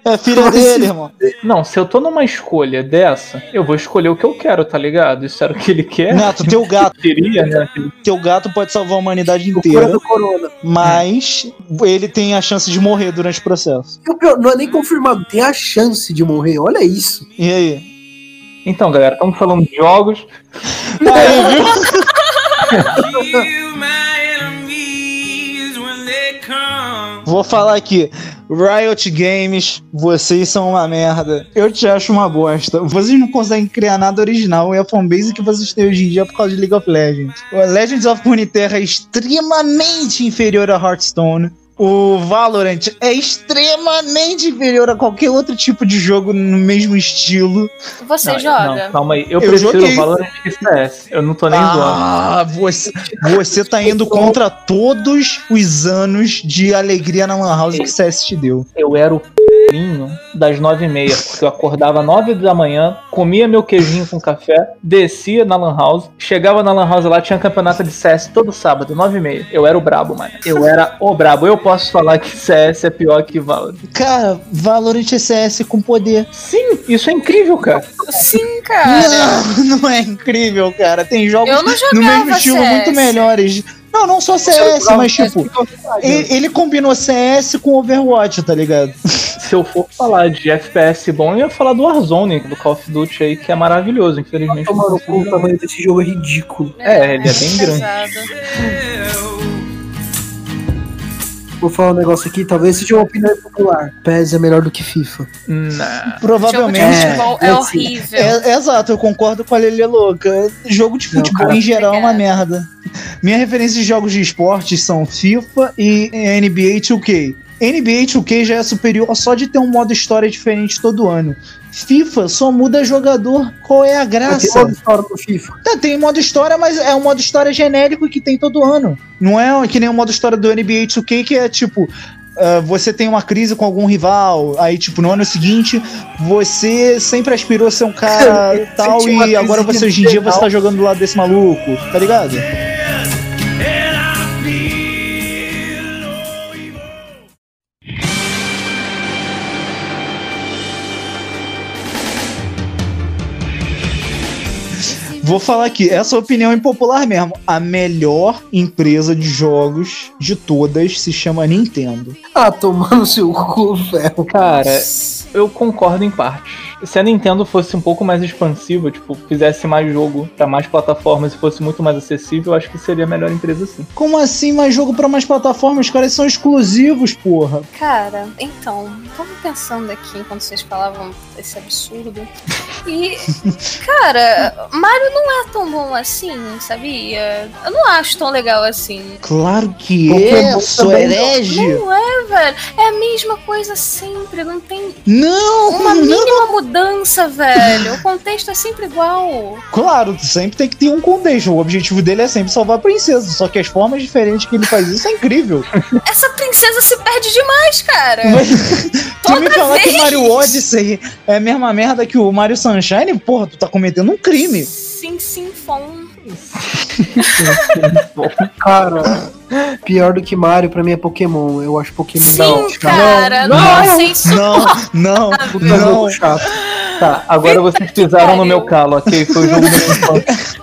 É filha se dele, irmão. Não, se eu tô numa escolha dessa, eu vou escolher o que eu quero, tá ligado? Isso era o que ele quer. Neto, teu gato. Queria, né? Teu gato pode salvar a humanidade inteira, do corona. mas ele tem a chance de morrer durante o processo. O pior, não é nem confirmado, tem a chance de morrer, olha isso. E aí? Então, galera, estamos falando de jogos. Aí, [LAUGHS] viu? Vou falar aqui. Riot Games, vocês são uma merda. Eu te acho uma bosta. Vocês não conseguem criar nada original e a fanbase que vocês têm hoje em dia é por causa de League of Legends. O Legends of Runeterra é extremamente inferior a Hearthstone. O Valorant é extremamente inferior a qualquer outro tipo de jogo no mesmo estilo. Você Não, joga. Não, calma aí. Eu, Eu prefiro joguei. o Valorant que CS. Eu não tô nem zoando. Ah, você, você tá indo contra todos os anos de alegria na Lan House que CS te deu. Eu era o p***inho das nove e meia, porque eu acordava nove da manhã, comia meu queijinho com café, descia na Lan House, chegava na Lan House lá, tinha campeonato de CS todo sábado, nove e meia. Eu era o brabo, mano. Eu era o brabo. Eu posso falar que CS é pior que Valorant. Cara, Valorant é CS com poder. Sim, isso é incrível, cara. Sim, cara. Não, [LAUGHS] não é incrível, cara. Tem jogos no mesmo estilo CS. muito melhores. Não, não só CS, mas tipo, ele, ele combinou CS com Overwatch, tá ligado? [LAUGHS] Se eu for falar de FPS bom, eu ia falar do Warzone, do Call of Duty aí, que é maravilhoso, infelizmente. Tomar no cu, o tamanho desse jogo é ridículo. É, ele é bem grande. Vou falar um negócio aqui, talvez seja uma opinião popular. PES é melhor do que FIFA. Nah. Jogo de Provavelmente. futebol é, é, horrível. É, é exato, eu concordo com a Lele Louca. Jogo de Não, futebol cara. em geral é uma merda. Minha referência de jogos de esportes são FIFA e NBA 2K. NBA 2K já é superior só de ter um modo história diferente todo ano. FIFA só muda jogador. Qual é a Mas tem graça? modo história no FIFA. Tá, tem modo história, mas é um modo história genérico que tem todo ano. Não é que nem o modo história do NBA 2K que é tipo. ah, você tem uma crise com algum rival, aí, tipo, no ano seguinte, você sempre aspirou a ser um cara [LAUGHS] tal, e agora você hoje em dia você tá jogando do lado desse maluco, tá ligado? Vou falar aqui, essa é opinião impopular mesmo. A melhor empresa de jogos de todas se chama Nintendo. Ah, tomando seu cu, velho. Cara, eu concordo em parte. Se a Nintendo fosse um pouco mais expansiva, tipo, fizesse mais jogo pra mais plataformas e fosse muito mais acessível, eu acho que seria a melhor empresa sim. Como assim mais jogo pra mais plataformas? Os caras são exclusivos, porra. Cara, então, tava pensando aqui enquanto vocês falavam esse absurdo. E, [LAUGHS] cara, Mario não é tão bom assim, sabia? Eu não acho tão legal assim. Claro que é, também não. herege. Não é, velho. É a mesma coisa sempre. Não tem Não, uma não. mínima mudança, velho. O contexto é sempre igual. Claro, sempre tem que ter um contexto. O objetivo dele é sempre salvar a princesa. Só que as formas diferentes que ele faz isso é incrível. Essa princesa se perde demais, cara. [LAUGHS] Tu me falar que o. Mario Odyssey é a mesma merda que o Mario Sunshine, porra, tu tá cometendo um crime. Sim, sim, fom. Cara, pior do que Mario pra mim é Pokémon. Eu acho Pokémon Sim, não, cara. Não, Nossa, não, isso. Não, não, Puta não. jogo chato. Tá, agora vocês pisaram no meu calo, ok? Foi o jogo da [LAUGHS] infância.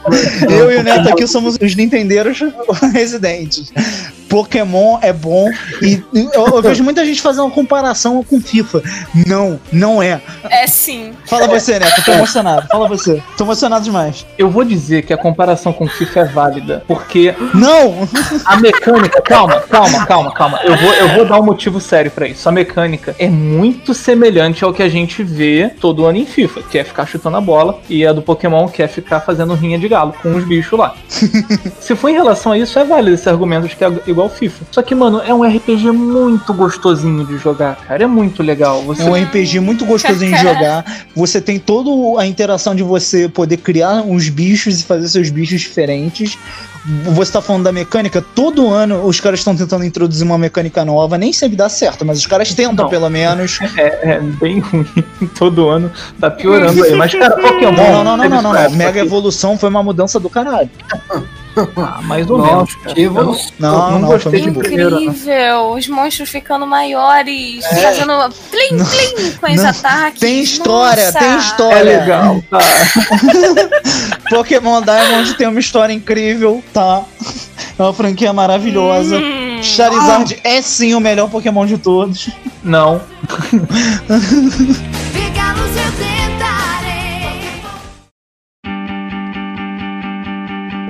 Eu e o Neto aqui somos os nintendeiros [LAUGHS] residentes. Pokémon é bom e eu, eu vejo muita gente fazendo uma comparação com FIFA. Não, não é. É sim. Fala você, Neto, tô emocionado. Fala você. Tô emocionado demais. Eu vou dizer que a comparação com FIFA é válida, porque Não! a mecânica. Calma, calma, calma, calma. Eu vou, eu vou dar um motivo sério pra isso. A mecânica é muito semelhante ao que a gente vê todo ano em FIFA, que é ficar chutando a bola, e a do Pokémon que é ficar fazendo rinha de galo com os bichos lá. [LAUGHS] Se for em relação a isso, é válido esse argumento de que é igual FIFA. Só que, mano, é um RPG muito gostosinho de jogar, cara. É muito legal. Você É um RPG muito gostosinho de jogar. Você tem toda a interação de você poder criar uns bichos e fazer seus bichos diferentes. Você tá falando da mecânica, todo ano os caras estão tentando introduzir uma mecânica nova, nem sempre dá certo, mas os caras tentam Não. pelo menos. [LAUGHS] É, é bem ruim. [LAUGHS] Todo ano tá piorando aí. Mas, cara, Pokémon. Não, não, não, não, não, não, não. Mega sua evolução foi uma mudança do caralho. [LAUGHS] Ah, mais ou Nossa, menos. evolução. Não, não não, gostei de primeiro? Incrível. Os monstros ficando maiores, fazendo plim, plim com os Não. ataques. Tem história, Nossa. tem história. É legal, tá? [LAUGHS] Pokémon Diamond tem uma história incrível, tá? É uma franquia maravilhosa. Hum. Charizard é sim o melhor Pokémon de todos. Não. Pegá-los eu tentarei.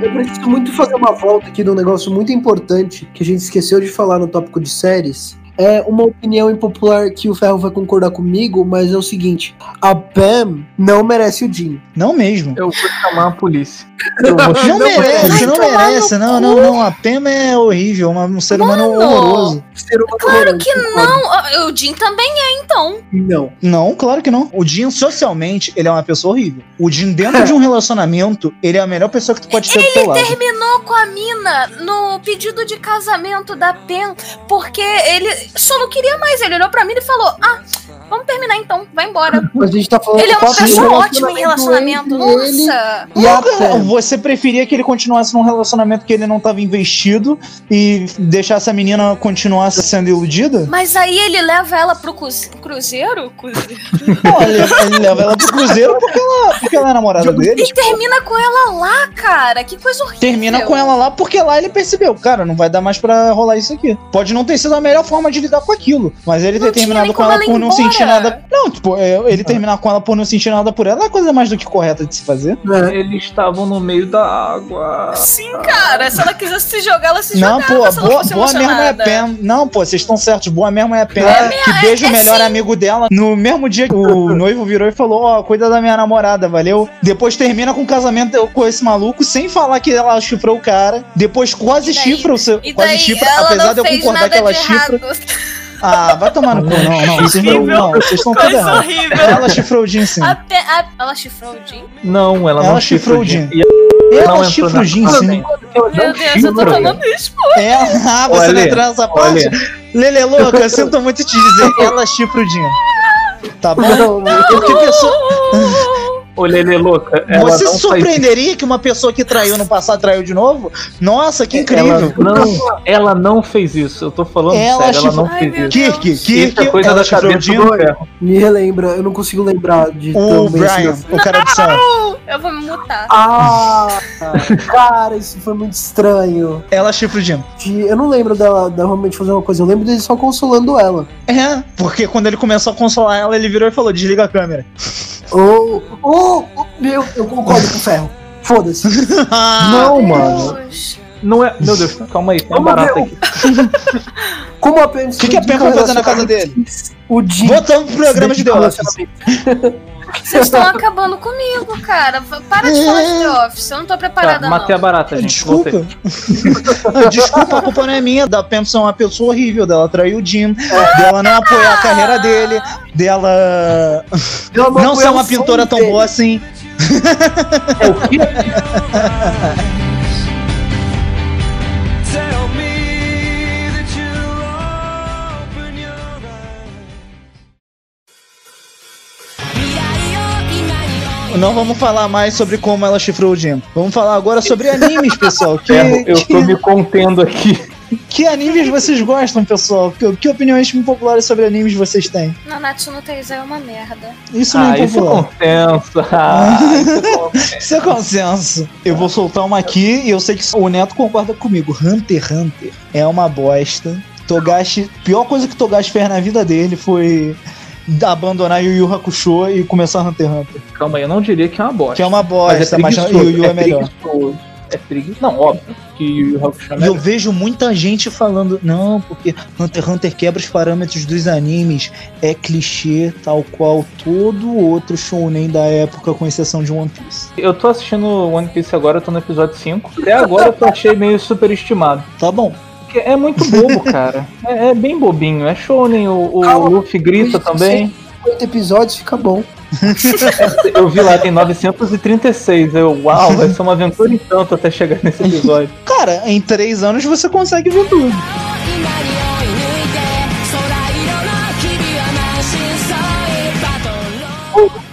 Eu preciso muito fazer uma volta aqui de um negócio muito importante que a gente esqueceu de falar no tópico de séries. É uma opinião impopular que o Ferro vai concordar comigo, mas é o seguinte: a Pam não merece o Jim. Não mesmo. Eu vou chamar a polícia. Não, merece, não merece. Não, não, não. A Pema é horrível, um ser humano Mano. horroroso. Ser humano Claro horroroso, que não. O Jim também é, então. Não. Não, claro que não. O Jin, socialmente, ele é uma pessoa horrível. O Jin, dentro de um [LAUGHS] relacionamento, ele é a melhor pessoa que tu pode ter do teu lado. Terminou com a mina no pedido de casamento da Pen, porque ele só não queria mais. Ele olhou pra mim e falou: Ah, vamos terminar então, vai embora. [LAUGHS] Mas a gente tá falando Ele é uma pessoa ótima em relacionamento. ele Nossa. E Não. Você preferia que ele continuasse num relacionamento que ele não tava investido e deixasse a menina continuar sendo iludida? Mas aí ele leva ela pro cruze- cruzeiro? Cruzeiro. Olha, ele leva ela pro cruzeiro porque ela, porque ela é namorada dele. E termina com ela lá, cara. Que coisa horrível. Termina com ela lá porque lá ele percebeu, cara, não vai dar mais pra rolar isso aqui. Pode não ter sido a melhor forma de lidar com aquilo, mas ele Não ter terminado com ela ela por não embora. sentir nada. Não, tipo, é, ele terminar com ela por não sentir nada por ela é a coisa mais do que correta de se fazer. É. Eles estavam no meio da água. Sim, cara. Se ela quisesse se jogar, ela se Não, jogava. pô, boa, boa mesmo é. Pam. Não, pô, vocês estão certos. Boa mesmo é a Pam. É que beija é o melhor sim. amigo dela. No mesmo dia que o [LAUGHS] noivo virou e falou: Ó, cuida da minha namorada, valeu? Depois termina com o casamento com esse maluco, sem falar que ela chifrou o cara. Depois quase daí- chifra o seu. E Quase daí chifra, apesar de eu concordar que ela chifra. Ah, vai tomar no cu, não, não. Vocês não, não, vocês estão horrível. Ela chifrou o Jin sim. Até a- ela chifrou o Jim? Não, ela, Ela não chifrou o não Ela na- o Jin sim. Meu Deus, eu tô tomando spoiler. Ela, ah, você Olha, não entrou nessa parte? Lele louca, eu sinto muito te dizer. Ela chifra o Jin. Tá bom? Porque pessoa. [LAUGHS] Ô, Lele louca, ela Você se faz surpreenderia que uma pessoa que traiu no passado traiu de novo? Nossa, que incrível. Ela não, ela não fez isso. Eu tô falando Ela sério, ela não Ai, fez isso. Kirk, Kirk, é coisa ela da cabeça do ferro. Me relembra, eu não consigo lembrar de O Brian, esse- o cara de som. Não, eu vou me mutar. Ah, cara, isso foi muito estranho. Ela chifra o Jim. Eu não lembro dela, dela realmente fazer uma coisa, eu lembro dele só consolando ela. É, porque quando ele começou a consolar ela, ele virou e falou: desliga a câmera. Ô, ô, meu, eu concordo com o ferro. Foda-se. [LAUGHS] Não, mano. Não é. Meu [LAUGHS] Deus, calma aí, tem uma barata aqui. [LAUGHS] Como a Pen O que, que a Pen foi fazer na casa dele? O Jim. Voltamos pro programa de The Office. Vocês estão acabando comigo, cara. Para de falar de The Office. Eu não tô preparada, Tá, matei a não. barata, gente. Desculpa. [LAUGHS] Ah, Desculpa, a culpa não é minha. Da Pam ser uma pessoa horrível, dela trair o Jim, dela não apoiar a carreira dele, dela Ela não ser uma pintora tão dele. boa assim. É o quê? [LAUGHS] Não vamos falar mais sobre como ela chifrou o Jim. Vamos falar agora sobre animes, pessoal. Que, Ferro, eu que, tô me contendo aqui. que animes vocês gostam, pessoal? Que, que opiniões populares sobre animes vocês têm? Nanatsu no Taizai é uma merda. Isso não Ah, é isso é popular. consenso. Ah, isso é consenso. [LAUGHS] Isso é consenso. Eu vou soltar uma aqui e eu sei que o Neto concorda comigo. Hunter x Hunter é uma bosta. Togashi, pior coisa que Togashi fez na vida dele foi abandonar Yu Yu Hakusho e começar Hunter x Hunter. Calma aí, eu não diria que é uma bosta. Que é uma bosta, mas, preguiçoso, Yu Yu é, melhor. preguiçoso. É preguiçoso. Não, óbvio que Yu Yu Hakusho é E eu melhor. vejo muita gente falando, não, porque Hunter x Hunter quebra os parâmetros dos animes, é clichê, tal qual todo outro shounen da época, com exceção de One Piece. Eu tô assistindo One Piece agora, eu tô no episódio 5. Até agora eu tô achei meio superestimado. Tá bom. Porque é muito bobo, [LAUGHS] cara. É, é bem bobinho. É shonen, o, o Calma, Luffy grita também. 50 episódios fica bom. [LAUGHS] Eu vi lá, tem 936. Eu, uau, vai ser uma aventura em tanto até chegar nesse episódio. [LAUGHS] Cara, em três anos você consegue ver tudo.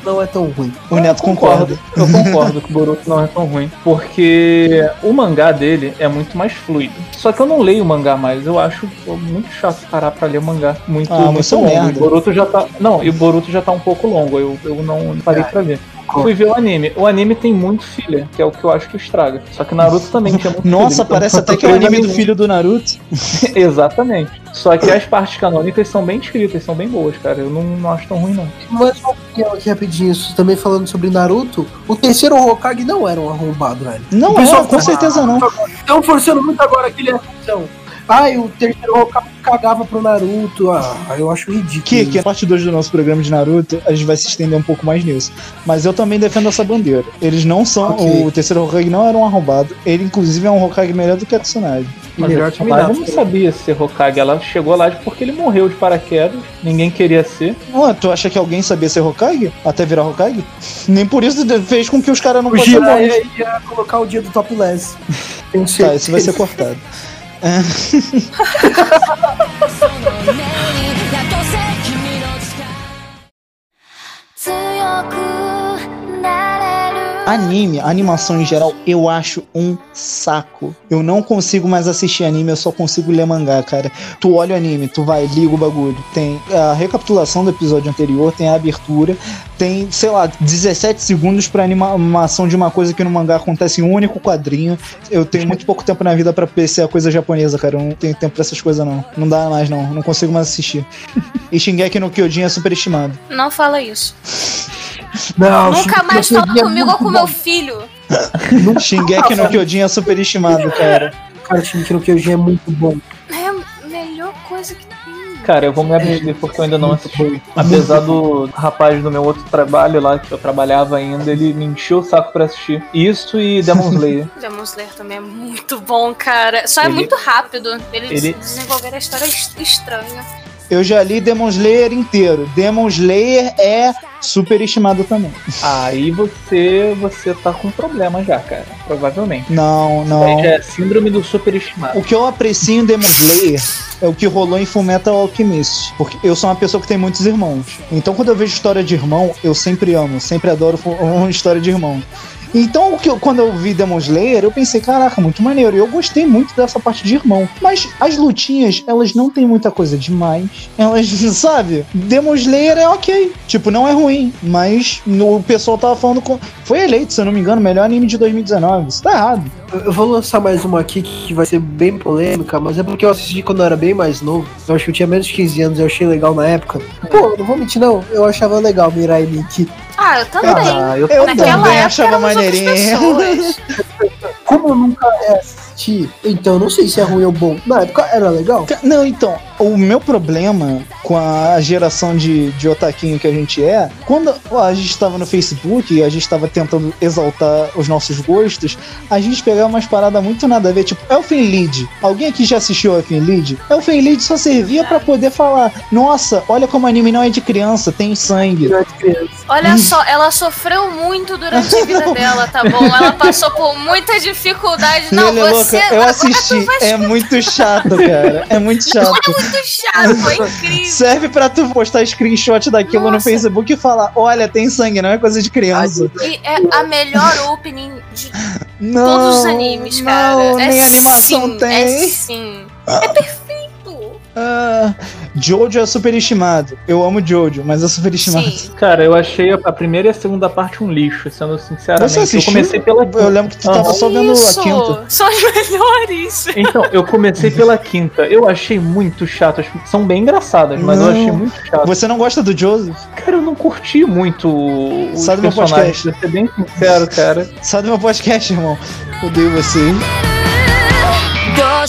Não é tão ruim. O Neto concorda. Eu concordo que o Boruto não é tão ruim. Porque o mangá dele é muito mais fluido. Só que eu não leio o mangá mais. Eu acho muito chato parar pra ler o mangá. Muito, Ah, muito longo. merda. O Boruto já tá. Não, e o Boruto já tá um pouco longo. Eu, eu não parei pra ver. Fui ver o anime. O anime tem muito filler, que é o que eu acho que estraga. Só que Naruto também tinha muito Nossa, filler, então parece eu até que é o anime do filho do Naruto. [LAUGHS] Exatamente. Só que as partes canônicas são bem escritas, são bem boas, cara. Eu não, não acho tão ruim, não. Mais uma opinião aqui rapidinho, isso também falando sobre Naruto. O terceiro Hokage não era um arrombado, velho. Não é, com certeza não. Estão forçando muito agora aquele ação. Ai, o terceiro Hokage cagava pro Naruto. Ah, eu acho ridículo. Que, que a parte 2 do nosso programa de Naruto, a gente vai se estender um pouco mais nisso. Mas eu também defendo essa bandeira. Eles não são. Ok. O terceiro Hokage não era um arrombado. Ele, inclusive, é um Hokage melhor do que a Tsunade. Mas melhor a Tsunade não sabia ser Hokage. Ela chegou lá porque ele morreu de paraquedas. Ninguém queria ser. Ué, tu acha que alguém sabia ser Hokage? Até virar Hokage? [LAUGHS] Nem por isso fez com que os caras não bons. Jiraiya ia colocar o dia do topless. [LAUGHS] Tá, isso vai ser certeza. [LAUGHS] cortado. Anime, animação em geral, eu acho um saco. Eu não consigo mais assistir anime, eu só consigo ler mangá, cara. Tu olha o anime, tu vai, liga o bagulho. Tem a recapitulação do episódio anterior, tem a abertura, tem, sei lá, 17 segundos pra anima- animação de uma coisa que no mangá acontece em um único quadrinho. Eu tenho muito pouco tempo na vida pra PC a coisa japonesa, cara. Eu não tenho tempo pra essas coisas, não. Não dá mais, não. Não consigo mais assistir. [LAUGHS] E Shingeki no Kyojin é superestimado. Não fala isso. Não, Nunca mais Shingeki fala é comigo ou com meu filho. Shingeki no Kyojin é superestimado, cara. Cara, Shingeki no Kyojin é muito bom. É a melhor coisa que tem. Cara, eu vou me abster porque eu ainda não assisti. Apesar do rapaz do meu outro trabalho lá, que eu trabalhava ainda, ele me encheu o saco pra assistir. Isso e Demon [LAUGHS] Slayer. Demon Slayer também é muito bom, cara. Só é Ele- muito rápido. Eles ele- desenvolveram a história est- estranha. Eu já li Demon Slayer inteiro. Demon Slayer é superestimado também. Aí você você tá com problema já, cara. Provavelmente. Não, não. Aí já é síndrome do superestimado. O que eu aprecio em Demon Slayer é o que rolou em Fullmetal Alchemist. Porque eu sou uma pessoa que tem muitos irmãos. Então quando eu vejo história de irmão, eu sempre amo, sempre adoro [LAUGHS] uma história de irmão. Então, eu- quando eu vi Demon Slayer, eu pensei, caraca, muito maneiro. E eu gostei muito dessa parte de irmão. Mas as lutinhas, elas não tem muita coisa demais. Elas, [LAUGHS] sabe? Demon Slayer é ok. Tipo, não é ruim. Mas no, o pessoal tava falando com. Foi eleito, se eu não me engano, melhor anime de 2019. Isso tá errado. Eu eu vou lançar mais uma aqui que vai ser bem polêmica, mas é porque eu assisti quando eu era bem mais novo. Eu acho que eu tinha menos de 15 anos, eu achei legal na época. Pô, não vou mentir não, eu achava legal Mirai Nikki. Ah, eu também. Ah, eu Eu Naquela também época achava maneirinho. Como eu nunca assisti, então eu não sei se é ruim ou bom. Na época era legal. Não, então, o meu problema com a geração de, de otaquinho que a gente é, quando ó, a gente tava no Facebook e a gente tava tentando exaltar os nossos gostos, a gente pegava umas paradas muito nada a ver, tipo, Elfen Lied. Alguém aqui já assistiu Elfen Lied? Elfen Lied só servia pra poder falar, nossa, olha como o anime não é de criança, tem sangue. Olha só, ela sofreu muito durante a vida [LAUGHS] dela, tá bom? Ela passou por muita dificuldade. Não, Ele é você. louca, eu assisti, [LAUGHS] é muito chato, cara, é muito chato. É muito chato, foi [LAUGHS] incrível. Serve pra tu postar screenshot daquilo no Nossa. Facebook e falar: olha, tem sangue, não é coisa de criança. E é a melhor opening de Não, todos os animes, cara. não, é nem animação sim, tem. É sim. É perfeito. Ah, Jojo é superestimado. Eu amo Jojo, mas é superestimado. Sim. Cara, eu achei a primeira e a segunda parte um lixo, sendo sinceramente. Você assistiu? Eu comecei pela Eu lembro que tu tava Aham. só vendo Isso, a quinta. São as melhores. Então, eu comecei pela quinta. Eu achei muito chato. São bem engraçadas, mas eu Não. achei muito chato. Você não gosta do Joseph? Cara, eu não curti muito os Sai do meu personagens. podcast. Pra ser bem sincero, cara. Sai do meu podcast, irmão. Odeio você. ど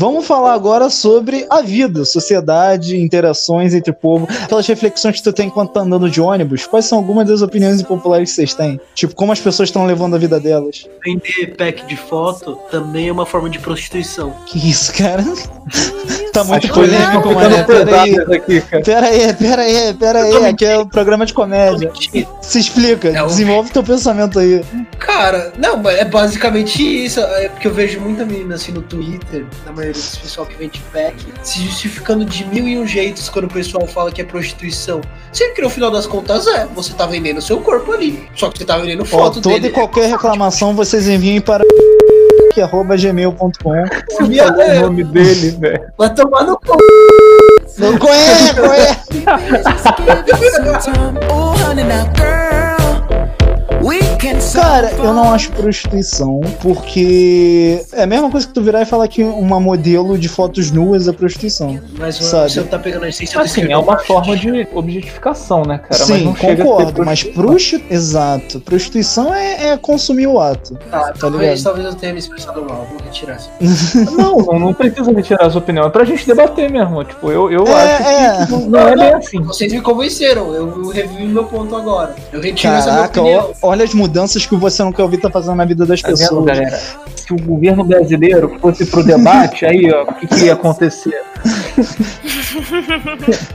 Vamos falar agora sobre a vida, sociedade, interações entre o povo, aquelas reflexões que tu tem enquanto tá andando de ônibus. Quais são algumas das opiniões impopulares que vocês têm? Tipo, como as pessoas estão levando a vida delas? Vender pack de foto também é uma forma de prostituição. Que isso, cara? tá muito polêmico, mano. Pera aí. pesadas aqui, cara. Pera aí, pera aí, pera aí. Aqui é um programa de comédia. Se explica, É o- desenvolve teu pensamento aí. Cara, não, é basicamente isso. É porque eu vejo muita menina assim no Twitter, na maioria dos pessoal que vende pack, se justificando de mil e um jeitos quando o pessoal fala que é prostituição. Sendo que no final das contas é, você tá vendendo o seu corpo ali. Só que você tá vendendo foto toda dele. e qualquer reclamação vocês enviem para que [LAUGHS] arroba gmail.com. Minha- Falou o nome dele, velho. Vai tomar no cu. Não conhece, conhece. [LAUGHS] Cara, eu não acho prostituição, porque é a mesma coisa que tu virar e falar que uma modelo de fotos nuas é prostituição. Mas Sabe? você tá pegando a essência do Assim, esquerdo é uma forma de objetificação, né, cara? mas Sim, não chega a ser concordo, mas prostituição. prosti... Exato. Prostituição é, é consumir o ato. Tá, Tá talvez, ligado? talvez eu tenha me expressado mal, vou retirar isso. [LAUGHS] Não, não, não precisa retirar a sua opinião. É pra gente debater mesmo. Tipo, eu, eu É, acho é. que não, não é bem assim. Vocês me convenceram, eu revi meu ponto agora. Eu retiro essa minha Caraca, opinião. olha as mudanças que você não quer ouvir tá fazendo na vida das Tá vendo, pessoas. galera? Se o governo brasileiro fosse pro debate, aí, ó, o que, que ia acontecer? [LAUGHS]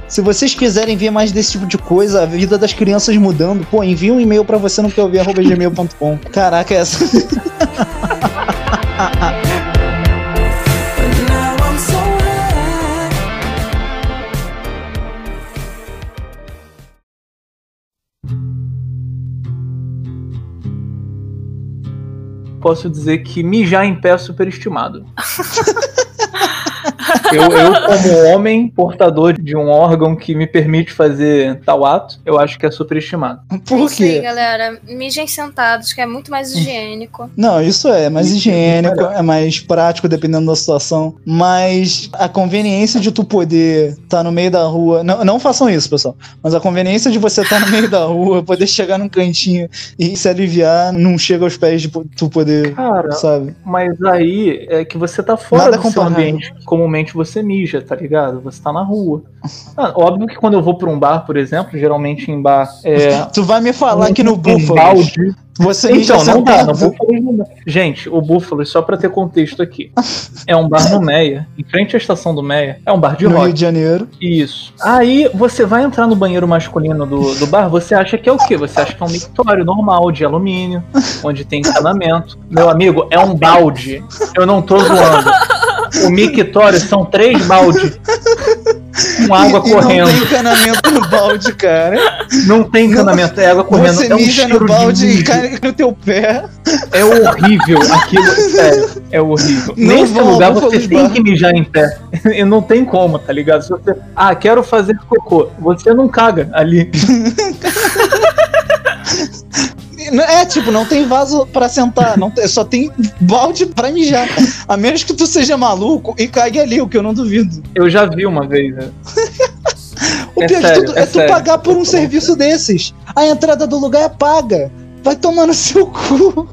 Se vocês quiserem ver mais desse tipo de coisa, a vida das crianças mudando, pô, envia um e-mail pra você não quer ouvir arroba gmail.com. Caraca, essa. [LAUGHS] Posso dizer que mijar em pé é superestimado. [LAUGHS] Eu, eu, como homem portador de um órgão que me permite fazer tal ato, eu acho que é superestimado. Por Isso quê? galera. Mijem sentados, que é muito mais higiênico. Não, isso é mais higiênico, é mais prático dependendo da situação. Mas a conveniência de tu poder estar no meio da rua. Não, não façam isso, pessoal. Mas a conveniência de você estar no meio da rua, poder chegar num cantinho e se aliviar, não chega aos pés de tu poder, Cara, sabe? mas aí é que você tá fora Nada do seu ambiente comumente você mija, tá ligado? Você tá na rua. Ah, óbvio que quando eu vou pra um bar, por exemplo, geralmente em bar é. [LAUGHS] Tu vai me falar que no Búfalo você Então, não dá, sentado. no Búfalo não dá. Gente, o Búfalo, só pra ter contexto aqui, [LAUGHS] é um bar no Meia, em frente à estação do Meia, é um bar de no rock. Rio de Janeiro. Isso. Aí você vai entrar no banheiro masculino do, do bar, você acha que é o quê? Você acha que é um mictório normal de alumínio, onde tem encanamento. Meu amigo, é um balde. Eu não tô zoando. O mictório são três baldes. Com água e, correndo. E não tem encanamento no balde, cara. Não tem encanamento, é água correndo. Você é um mija no balde e cai no teu pé. É horrível aquilo, sério, é horrível. Não Nesse vão, lugar você tem Bar. que mijar em pé. E não tem como, tá ligado? Se você, ah, quero fazer cocô, você não caga ali. [LAUGHS] É, tipo, não tem vaso pra sentar, não tem- só tem balde pra mijar. A menos que tu seja maluco e cague ali, o que eu não duvido. Eu já vi uma vez, né? O É pior de sério, tudo é é, tu sério. pagar por um serviço desses. A entrada do lugar é paga. Vai tomar no seu cu.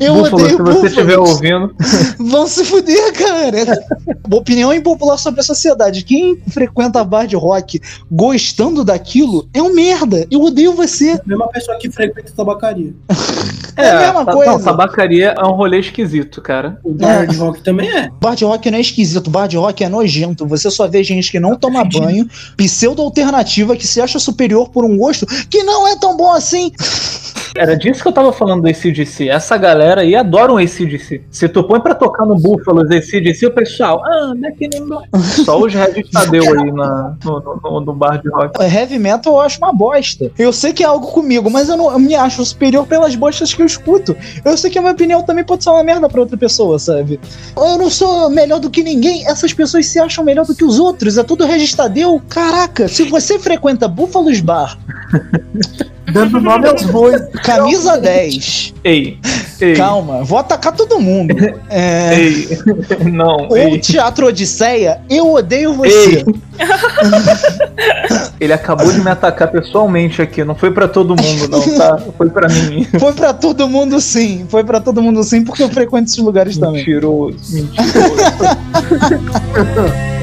Eu Búfalo, odeio se você estiver ouvindo, [LAUGHS] Vão se fuder, cara. Opinião impopular sobre a sociedade. Quem frequenta bar de rock gostando daquilo é um merda. Eu odeio você. Mesma pessoa que frequenta tabacaria. [LAUGHS] É a mesma ta- coisa. Não, tabacaria é um rolê esquisito, cara. O bar de rock também é. Bar de rock não é esquisito, bar de rock é nojento. Você só vê gente que não toma banho, pseudo-alternativa, que se acha superior por um gosto que não é tão bom assim. Era disso que eu tava falando do ACDC. Essa galera aí adora um ACDC. Se tu põe pra tocar no Búfalos ACDC, o pessoal, ah, não é que nem... Só os Regis Tadeu aí na, no, no- no- bar de rock. Heavy metal eu acho uma bosta. Eu sei que é algo comigo, mas eu não eu me acho superior pelas bostas que eu escuto. Eu sei que a minha opinião também pode ser uma merda pra outra pessoa, sabe? Eu não sou melhor do que ninguém, essas pessoas se acham melhor do que os outros. É tudo registadeu. Caraca, se você frequenta Búfalos Bar, [LAUGHS] Dando nome aos bois. camisa 10. Ei, ei, Calma, vou atacar todo mundo. É, ei. Não, ou ei. Teatro Odisseia, eu odeio você. Ei. [LAUGHS] Ele acabou de me atacar pessoalmente aqui. Não foi pra todo mundo, não, tá? Foi pra mim. Foi pra todo mundo sim. Foi pra todo mundo sim, porque eu frequento esses lugares também. Mentiroso, mentiroso. [LAUGHS]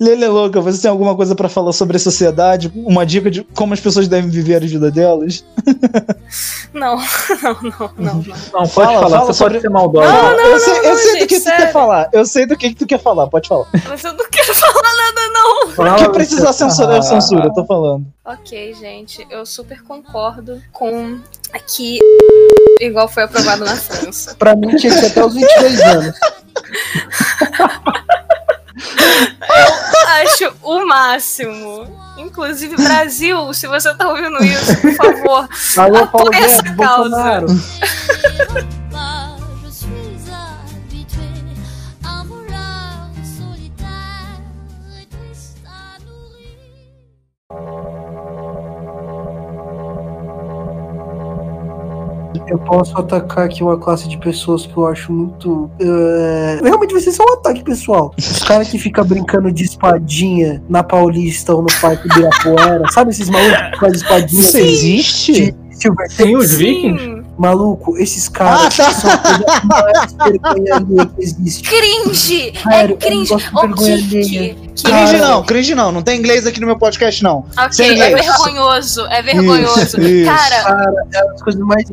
Lele Louca, você tem alguma coisa pra falar sobre a sociedade? Uma dica de como as pessoas devem viver a vida delas? Não, [LAUGHS] não, não, não, não. Não, pode Fala, falar, fala você sobre- pode ser maldosa. Não, não, eu sei, eu não, sei do gente, que tu quer sério. falar. Eu sei do que, que tu quer falar, pode falar. Mas eu não quero [LAUGHS] falar nada, não. Fala, que precisar censurar, eu Ah, censuro, eu tô falando. Ok, gente, eu super concordo com aqui, igual foi aprovado na França. Pra mim tinha que ser até os 22 anos. [LAUGHS] Acho o máximo. Inclusive, Brasil, se você tá ouvindo isso, por favor, Alô, Paulo apoia essa Guedes, causa. Bolsonaro. [LAUGHS] Eu posso atacar aqui uma classe de pessoas que eu acho muito. é, Realmente vai ser só um ataque pessoal. Os caras que ficam brincando de espadinha na Paulista ou no Parque Ibirapuera. [LAUGHS] Sabe esses malucos que fazem espadinha Isso existe? Sim, os vikings? Maluco, esses caras Ah, tá. são a coisa mais vergonha alheia que existe. Cringe! Sério, é cringe! eu não gosto de vergonha que, Cringe Cara. não, cringe não. Não tem inglês aqui no meu podcast, não. Sem Ok, é inglês. vergonhoso, é vergonhoso. Isso, isso. Cara, Cara, é as coisas mais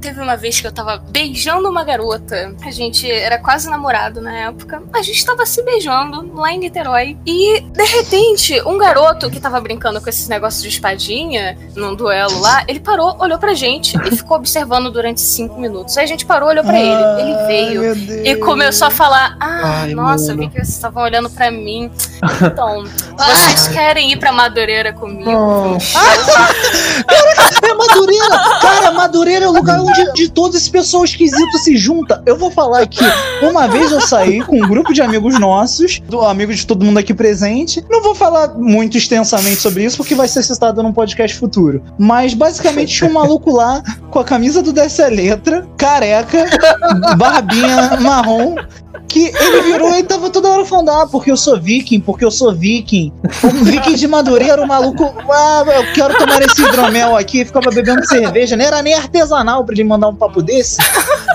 teve uma vez que eu tava beijando uma garota. A gente era quase namorado na época. A gente tava se beijando lá em Niterói. E, de repente, um garoto que tava brincando com esses negócios de espadinha, num duelo lá, ele parou, olhou pra gente e ficou observando durante cinco minutos. Aí a gente parou, olhou pra ele. Ele veio. E começou a falar: Ah, Ai, nossa, mano. vi que vocês estavam olhando pra mim. Então, vocês querem ir pra Madureira comigo? É Madureira! Cara, Madureira é o lugar onde de todo esse pessoal esquisito se junta. Eu vou falar aqui. Uma vez eu saí com um grupo de amigos nossos, do amigos de todo mundo aqui presente. Não vou falar muito extensamente sobre isso, porque vai ser citado num podcast futuro. Mas basicamente tinha um maluco lá com a camisa do Desce a Letra, careca, barbinha marrom. Que ele virou e tava toda hora falando, ah, porque eu sou viking, porque eu sou viking. Um viking de Madureira, o maluco, ah, eu quero tomar esse hidromel aqui, ficava bebendo cerveja, não era nem artesanal pra ele mandar um papo desse.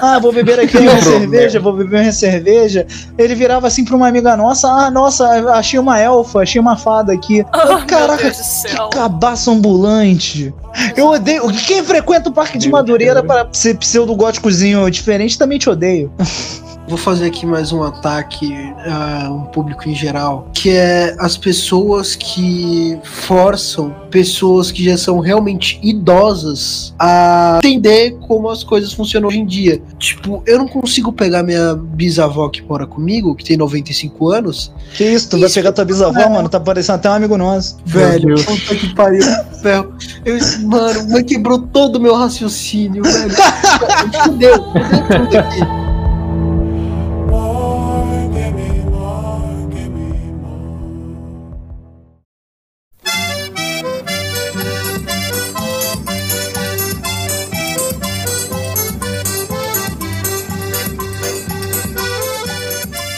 Ah, vou beber aqui uma cerveja, vou beber uma cerveja. Ele virava assim pra uma amiga nossa, ah, nossa, achei uma elfa, achei uma fada aqui. Oh, Caraca, céu. Cabaço ambulante. Eu odeio. Quem frequenta o Parque de Madureira para ser pseudo-góticozinho diferente também te odeio. Vou fazer aqui mais um ataque a um público em geral, que é as pessoas que forçam pessoas que já são realmente idosas a entender como as coisas funcionam hoje em dia. Tipo, eu não consigo pegar minha bisavó que mora comigo, que tem 95 anos, Que isso, tu vai pegar tua bisavó, mano? Tá parecendo até um amigo nosso. velho, puta que pariu. ferro. Eu mano, mas quebrou todo o meu raciocínio, velho. [LAUGHS] Fudeu, fudeu tudo aqui.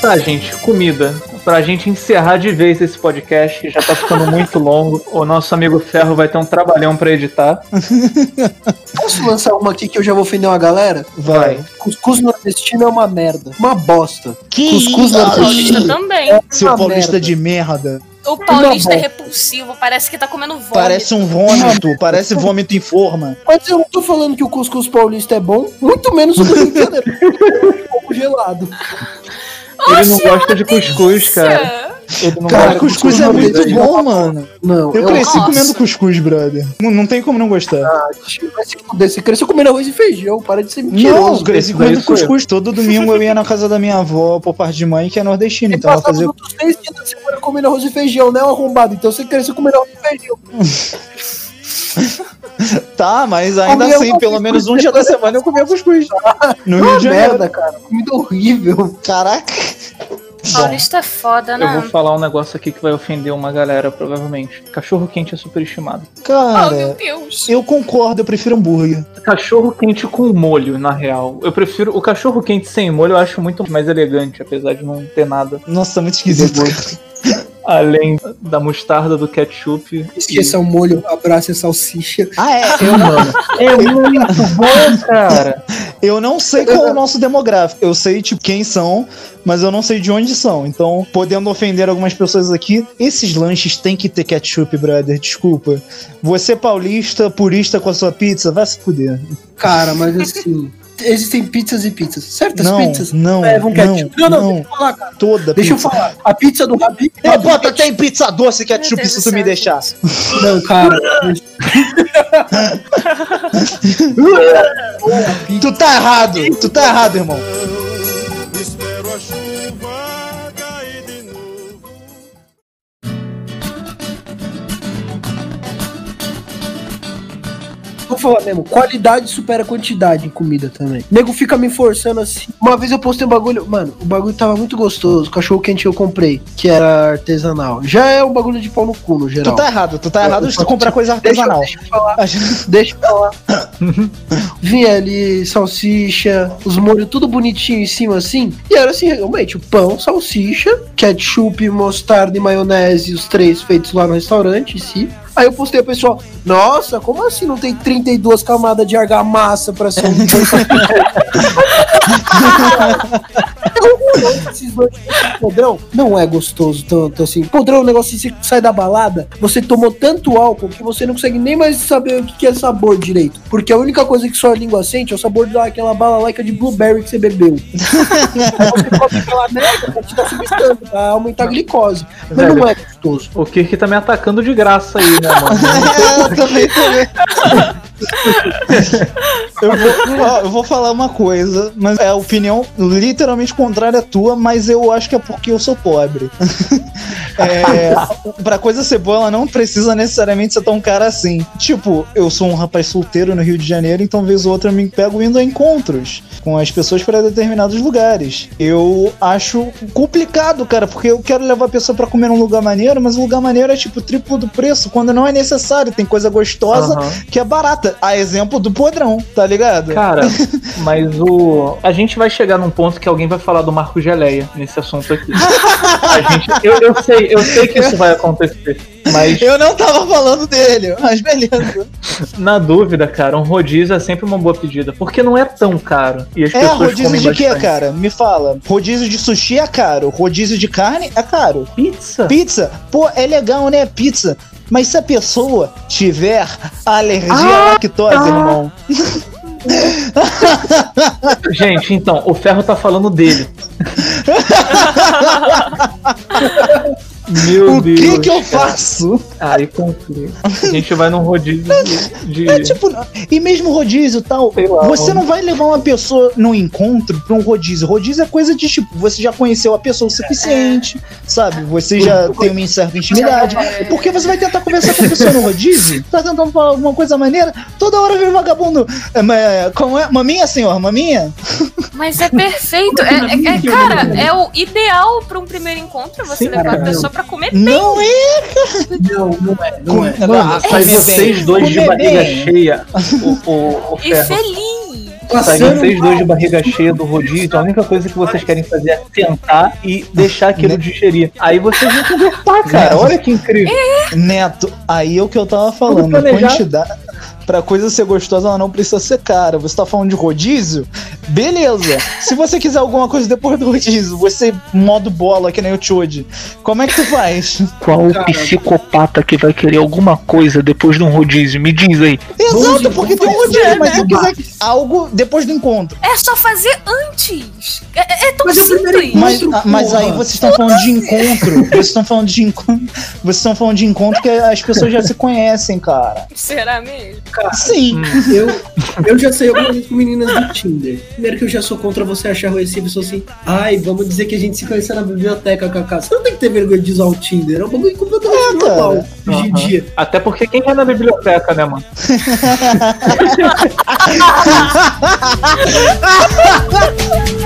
Tá, gente, comida. Pra gente encerrar de vez esse podcast, que já tá ficando muito longo. O nosso amigo Ferro vai ter um trabalhão pra editar. [LAUGHS] Posso lançar uma aqui que eu já vou ofender uma galera? Vai. Cuscuz nordestino é uma merda. Uma bosta. Que Cuscuz isso? Paulista nordestino. também. é Seu paulista merda. de merda. O paulista é repulsivo, parece que tá comendo vômito. Parece um vômito, parece vômito em forma. Mas eu não tô falando que o cuscuz paulista é bom, muito menos o do Rio gelado. Ele não gosta de cuscuz, cara. Ele não Cara, de cuscuz é muito nordestino. bom, mano. Não, Eu cresci Nossa. comendo cuscuz, brother. Não, não tem como não gostar. Ah, tio, se fuder. Você cresceu comendo arroz e feijão, para de ser Não, mentiroso. eu cresci comendo sou eu. cuscuz. Todo domingo eu ia na casa da minha avó, por parte de mãe, que é nordestina. Então ela fazia. os outros três dias da semana comendo arroz e feijão, né, arrombado? Então você cresceu comendo arroz e feijão. [LAUGHS] Tá, mas ainda Comia assim, pelo menos um dia da semana eu comia cuscuz. [LAUGHS] No Rio de Janeiro. merda, cara. Comida horrível. Caraca. Paulista é foda, Eu né? vou falar um negócio aqui que vai ofender uma galera, provavelmente. Cachorro quente é super estimado. Oh, meu Cara, Deus. eu concordo, eu prefiro hambúrguer. Cachorro quente com molho, na real. Eu prefiro. O cachorro quente sem molho eu acho muito mais elegante, apesar de não ter nada. Nossa, muito esquisito. Além da mostarda, do ketchup. Esqueça o molho, abraça a salsicha. Ah, é. Eu, mano. [LAUGHS] É muito bom, cara. Eu não sei qual é o nosso demográfico. Eu sei, tipo, quem são, mas eu não sei de onde são. Então, podendo ofender algumas pessoas aqui, esses lanches têm que ter ketchup, brother. Desculpa. Você, paulista, purista com a sua pizza, vai se fuder. Cara, mas assim. Existem pizzas e pizzas. Certas Não, pizzas não, levam ketchup. Não, não, não. deixa eu falar, cara. Toda Deixa eu pizza. falar. A pizza do Rabi. Eu boto até em pizza doce ketchup Meu Deus se tu me deixar. gente. Não, cara. [LAUGHS] Tu tá errado, tu tá errado, irmão. Espero a chuva Vou falar mesmo, qualidade supera quantidade em comida também. O nego fica me forçando assim. Uma vez eu postei um bagulho, mano, o bagulho tava muito gostoso. O cachorro quente que eu comprei, que era artesanal. Já é um bagulho de pau no cu, no Tu geral. tá errado, tu tá errado se tu comprar coisa Deixa, artesanal. deixa eu falar. [LAUGHS] Deixa eu falar. [LAUGHS] Vinha ali salsicha, os molhos tudo bonitinho em cima assim. E era assim, realmente, o pão, salsicha, ketchup, mostarda e maionese, os três feitos lá no restaurante em si. Aí eu postei o pessoal, nossa, como assim não tem 32 camadas de argamassa pra ser um podrão [LAUGHS] [LAUGHS] não é gostoso tanto assim. Podrão é um negócio assim, você sai da balada, você tomou tanto álcool que você não consegue nem mais saber o que que é sabor direito. Porque a única coisa que sua língua sente é o sabor daquela bala laica de blueberry que você bebeu. [LAUGHS] Você come aquela merda pra te dar substância, pra aumentar a glicose. Mas não é gostoso. O Kirk tá me atacando de graça aí, né, mano? [LAUGHS] É, eu também, também. [LAUGHS] eu, vou, eu vou falar uma coisa, mas é a opinião literalmente contrária à tua, mas eu acho que é porque eu sou pobre. [LAUGHS] É, pra coisa ser boa, ela não precisa necessariamente ser tão cara assim. Tipo, eu sou um rapaz solteiro no Rio de Janeiro, então vez ou outra eu me pego indo a encontros com as pessoas para determinados lugares. Eu acho complicado, cara, porque eu quero levar a pessoa pra comer num lugar maneiro, mas o lugar maneiro é tipo triplo do preço, quando não é necessário. Tem coisa gostosa Aham. que é barata. A exemplo do podrão, tá ligado? Cara, [LAUGHS] mas o. A gente vai chegar num ponto que alguém vai falar do Marco Geleia nesse assunto aqui. A gente... eu, eu sei, eu sei que isso vai acontecer. Mas Eu não tava falando dele, mas beleza. na dúvida, cara, um rodízio é sempre uma boa pedida. Porque não é tão caro. E as É, pessoas rodízio comem de quê, cara? Me fala. Rodízio de sushi é caro, rodízio de carne é caro. Pizza? Pizza? Pô, é legal, né? Pizza. Mas se a pessoa tiver alergia Ah, à lactose, tá. irmão. [LAUGHS] Gente, então, o Ferro tá falando dele. [LAUGHS] Meu o Deus. que que eu cara. faço? Aí complica. A gente vai num rodízio de. de- É tipo, e mesmo rodízio e tal, lá, você não vai levar uma pessoa num encontro pra um rodízio. Rodízio é coisa de tipo, você já conheceu a pessoa o suficiente, sabe? Você já tem uma certa intimidade. E por que você vai tentar conversar com a pessoa no rodízio? Tá tentando falar alguma coisa maneira? Toda hora vem vagabundo. É, mas, como é? Maminha, senhor? Maminha? Mas é perfeito. É, é- é- cara, é o ideal pra um primeiro encontro é você Sim, levar cara. a pessoa pra comer bem. Não é, Não, não é, não é. Com- Mano, Ah, sai comer vocês bem, dois de comer barriga bem. cheia. O, o, o [LAUGHS] E feliz. Sai Passando vocês dois de barriga cheia do rodízio, a única coisa que vocês querem fazer é sentar e deixar aquilo digerir. Aí vocês vão conversar, cara. Olha que incrível. Neto, aí é o que eu tava falando. Quantidade. Pra coisa ser gostosa, ela não precisa ser cara. Você tá falando de rodízio? Beleza. Se você quiser alguma coisa depois do rodízio, você modo bola, que nem o Chode. Como é que tu faz? Qual psicopata que vai querer alguma coisa depois de um rodízio? Me diz aí. Exato, porque tem um rodízio, mas se eu né? quiser algo depois do encontro. É só fazer antes. É, é tão Mas é o primeiro simples. Mas, Encontro, ah, mas aí vocês estão falando de encontro. Vocês estão falando de encontro. Vocês estão falando de encontro que as pessoas já se conhecem, cara. Será mesmo? Sim. Eu, eu já sei algumas vezes [LAUGHS] com meninas do Tinder. Primeiro que eu já sou contra você achar Recife, eu sou assim, ai, vamos dizer que a gente se conheceu na biblioteca, Kaká. Você não tem que ter vergonha de usar o Tinder, é um bagulho completamente cara. normal hoje em Aham. dia. Até porque quem vai na biblioteca, né, mano? [LAUGHS] [LAUGHS]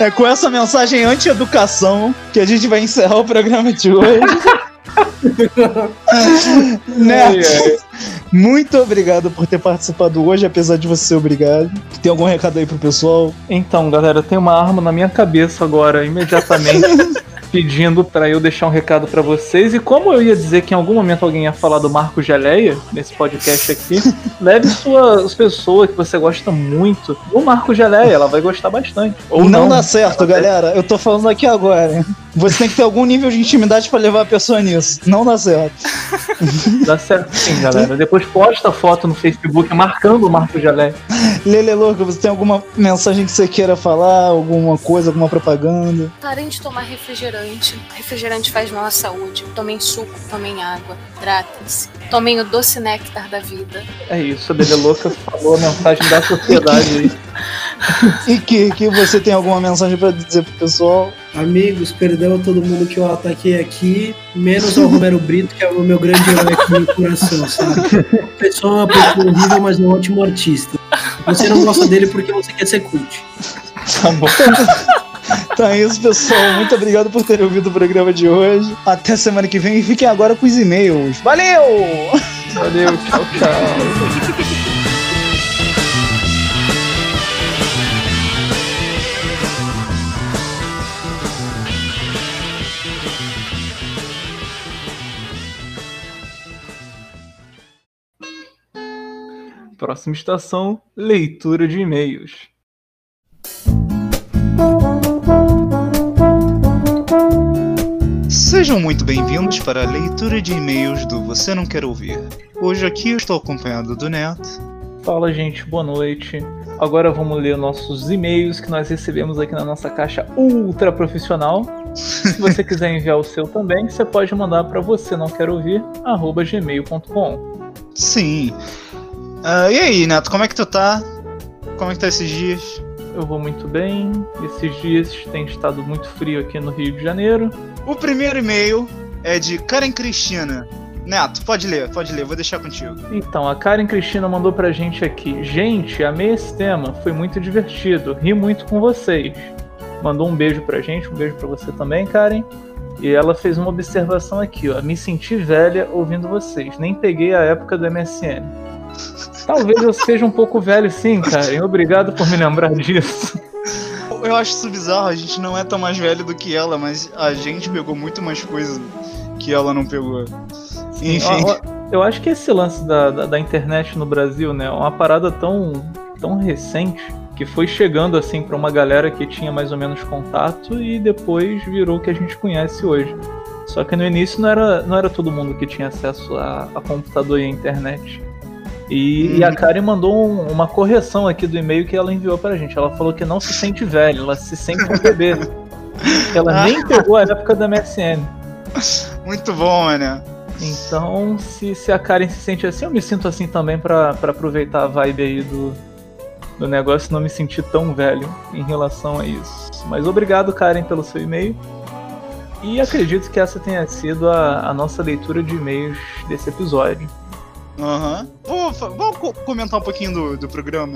É com essa mensagem anti-educação que a gente vai encerrar o programa de hoje. [LAUGHS] Neto, muito obrigado por ter participado hoje, apesar de você ser obrigado. Tem algum recado aí pro pessoal? Então, galera, tem uma arma na minha cabeça agora, imediatamente, [LAUGHS] pedindo pra eu deixar um recado pra vocês. E como eu ia dizer que em algum momento alguém ia falar do Marco Geleia nesse podcast aqui, [LAUGHS] leve suas pessoas que você gosta muito do Marco Geleia, ela vai gostar bastante. Ou não, não, dá certo, galera. Eu tô falando aqui agora. Você tem que ter algum nível de intimidade pra levar a pessoa nisso. Não dá certo. [LAUGHS] Dá certo sim, galera. Depois posta foto no Facebook marcando o Marco Geleia. Lele Louca, você tem alguma mensagem que você queira falar? Alguma coisa, alguma propaganda? Parem de tomar refrigerante. Refrigerante faz mal à saúde. Tomem suco, tomem água. Hidratem-se. Tomem o doce néctar da vida. É isso, a Bebê Louca falou a mensagem da sociedade aí. E que, que você tem alguma mensagem pra dizer pro pessoal? Amigos, perdão a todo mundo que eu ataquei aqui, menos ao Romero Brito, que é o meu grande herói aqui no coração, sabe? Pessoa é uma pessoa horrível, mas é um ótimo artista. Você não gosta dele porque você quer ser cult. Tá bom. Então é isso, pessoal. Muito obrigado por terem ouvido o programa de hoje. Até semana que vem e fiquem agora com os e-mails. Valeu! Valeu, tchau, tchau. Próxima estação, leitura de e-mails. Sejam muito bem-vindos para a leitura de e-mails do Você Não Quer Ouvir. Hoje aqui eu estou acompanhado do Neto. Fala, gente, boa noite. Agora vamos ler nossos e-mails que nós recebemos aqui na nossa caixa ultra profissional. Se [LAUGHS] você quiser enviar o seu também, você pode mandar para você não quer ouvir gmail.com. Sim. Ah, e aí, Neto, como é que tu tá? Como é que tá esses dias? Eu vou muito bem. Esses dias tem estado muito frio aqui no Rio de Janeiro. O primeiro e-mail é de Karen Cristina. Neto, pode ler, pode ler, vou deixar contigo. Então, a Karen Cristina mandou pra gente aqui. Gente, amei esse tema, foi muito divertido, ri muito com vocês. Mandou um beijo pra gente, um beijo pra você também, Karen. E ela fez uma observação aqui, ó. Me senti velha ouvindo vocês, nem peguei a época do MSN. Talvez eu seja um pouco velho sim, Karen. Obrigado por me lembrar disso. Eu acho isso bizarro, a gente não é tão mais velho do que ela, mas a gente pegou muito mais coisas que ela não pegou. Enfim. Ó, ó, Eu acho que esse lance da, da, da internet no Brasil, né, é uma parada tão, tão recente que foi chegando assim pra uma galera que tinha mais ou menos contato e depois virou o que a gente conhece hoje. Só que no início não era, não era todo mundo que tinha acesso a, a computador e a internet. E, e a Karen mandou um- uma correção aqui do e-mail que ela enviou pra gente. Ela falou que não se sente velho, ela se sente um bebê. [LAUGHS] Ela nem pegou a época da MSN. Muito bom, mano. Então, se, se a Karen se sente assim, eu me sinto assim também pra, pra aproveitar a vibe aí do, do negócio e não me sentir tão velho em relação a isso. Mas obrigado, Karen, pelo seu e-mail. E acredito que essa tenha sido a, a nossa leitura de e-mails desse episódio. Aham. Vou fa- Vamos co- comentar um pouquinho do, do programa.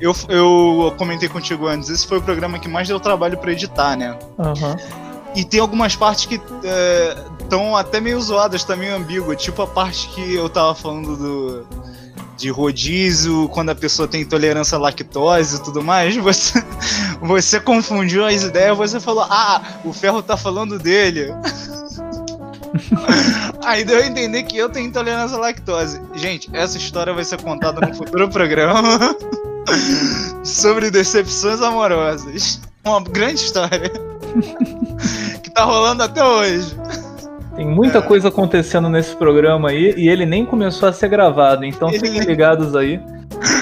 Eu, eu comentei contigo antes, esse foi o programa que mais deu trabalho pra editar, né? Aham. E tem algumas partes que estão até meio zoadas, tá meio ambígua. Tipo a parte que eu tava falando do. De rodízio, quando a pessoa tem intolerância à lactose e tudo mais, [LAUGHS] você, você confundiu as ideias, você falou, ah, o ferro tá falando dele. Aí deu a entender que eu tenho intolerância à lactose. Gente, essa história vai ser contada no futuro programa sobre decepções amorosas. Uma grande história que tá rolando até hoje. Tem muita coisa acontecendo nesse programa aí e ele nem começou a ser gravado, então fiquem ligados aí.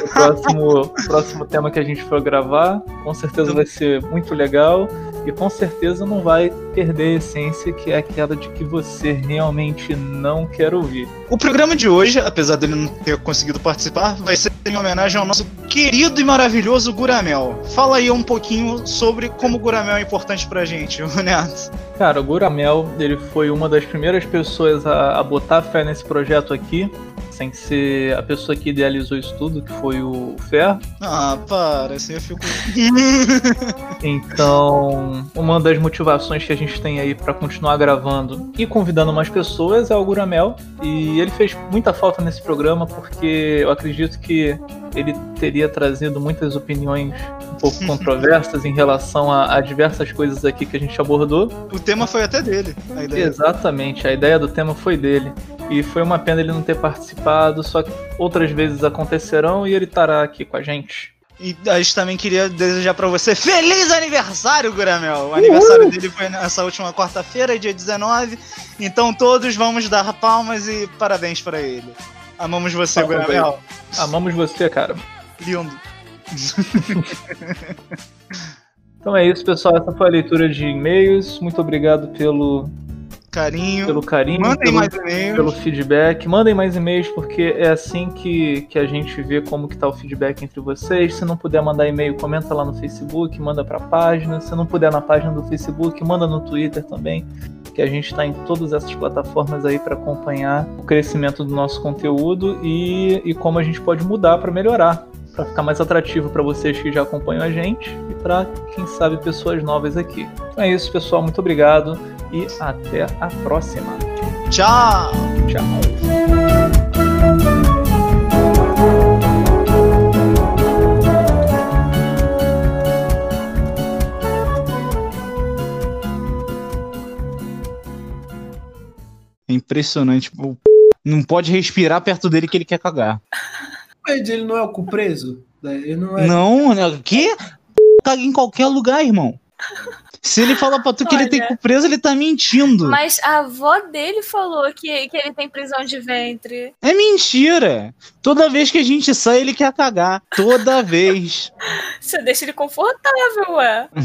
O próximo, o próximo tema que a gente for gravar, com certeza vai ser muito legal e com certeza não vai perder a essência que é aquela de que você realmente não quer ouvir. O programa de hoje, apesar dele não ter conseguido participar, vai ser em homenagem ao nosso querido e maravilhoso Guramel. Fala aí um pouquinho sobre como o Guramel é importante pra gente, [LAUGHS] Neto. Cara, o Guramel, ele foi uma das primeiras pessoas a, a botar fé nesse projeto aqui, sem ser a pessoa que idealizou isso tudo, que foi o Fer. Ah, para, assim eu fico. [LAUGHS] [LAUGHS] Então, uma das motivações que a gente tem aí pra continuar gravando e convidando mais pessoas é o Guramel. E ele fez muita falta nesse programa porque eu acredito que ele teria trazido muitas opiniões um pouco controversas em relação a, a diversas coisas aqui que a gente abordou. O tema foi até dele, a ideia. Exatamente, a ideia do tema foi dele. E foi uma pena ele não ter participado, só que outras vezes acontecerão e ele estará aqui com a gente. E a gente também queria desejar pra você feliz aniversário, Guramel! O aniversário dele foi nessa última quarta-feira, dia 19. Então todos vamos dar palmas e parabéns pra ele. Amamos você. Guramel. Amamos você, cara. Lindo. [LAUGHS] Então é isso, pessoal. Essa foi a leitura de e-mails. Muito obrigado pelo Carinho. pelo carinho, Mandem pelo, mais e-mails. pelo feedback. Mandem mais e-mails porque é assim que, que a gente vê como que tá o feedback entre vocês. Se não puder mandar e-mail, comenta lá no Facebook, manda pra página. Se não puder na página do Facebook, manda no Twitter também, que a gente tá em todas essas plataformas aí para acompanhar o crescimento do nosso conteúdo e, e como a gente pode mudar para melhorar. Pra ficar mais atrativo para vocês que já acompanham a gente e para quem sabe pessoas novas aqui. Então é isso, pessoal. Muito obrigado e até a próxima. Tchau! Tchau! É impressionante. O Não pode respirar perto dele que ele quer cagar. Mas ele não é o cu preso? Ele não é. Não, né? O quê? Caga em qualquer lugar, irmão. Se ele fala pra tu que ele tem Olha. cu preso, ele tá mentindo. Mas a avó dele falou que, que ele tem prisão de ventre. É mentira. Toda vez que a gente sai, ele quer cagar. Toda vez. Você deixa ele confortável, ué. [LAUGHS]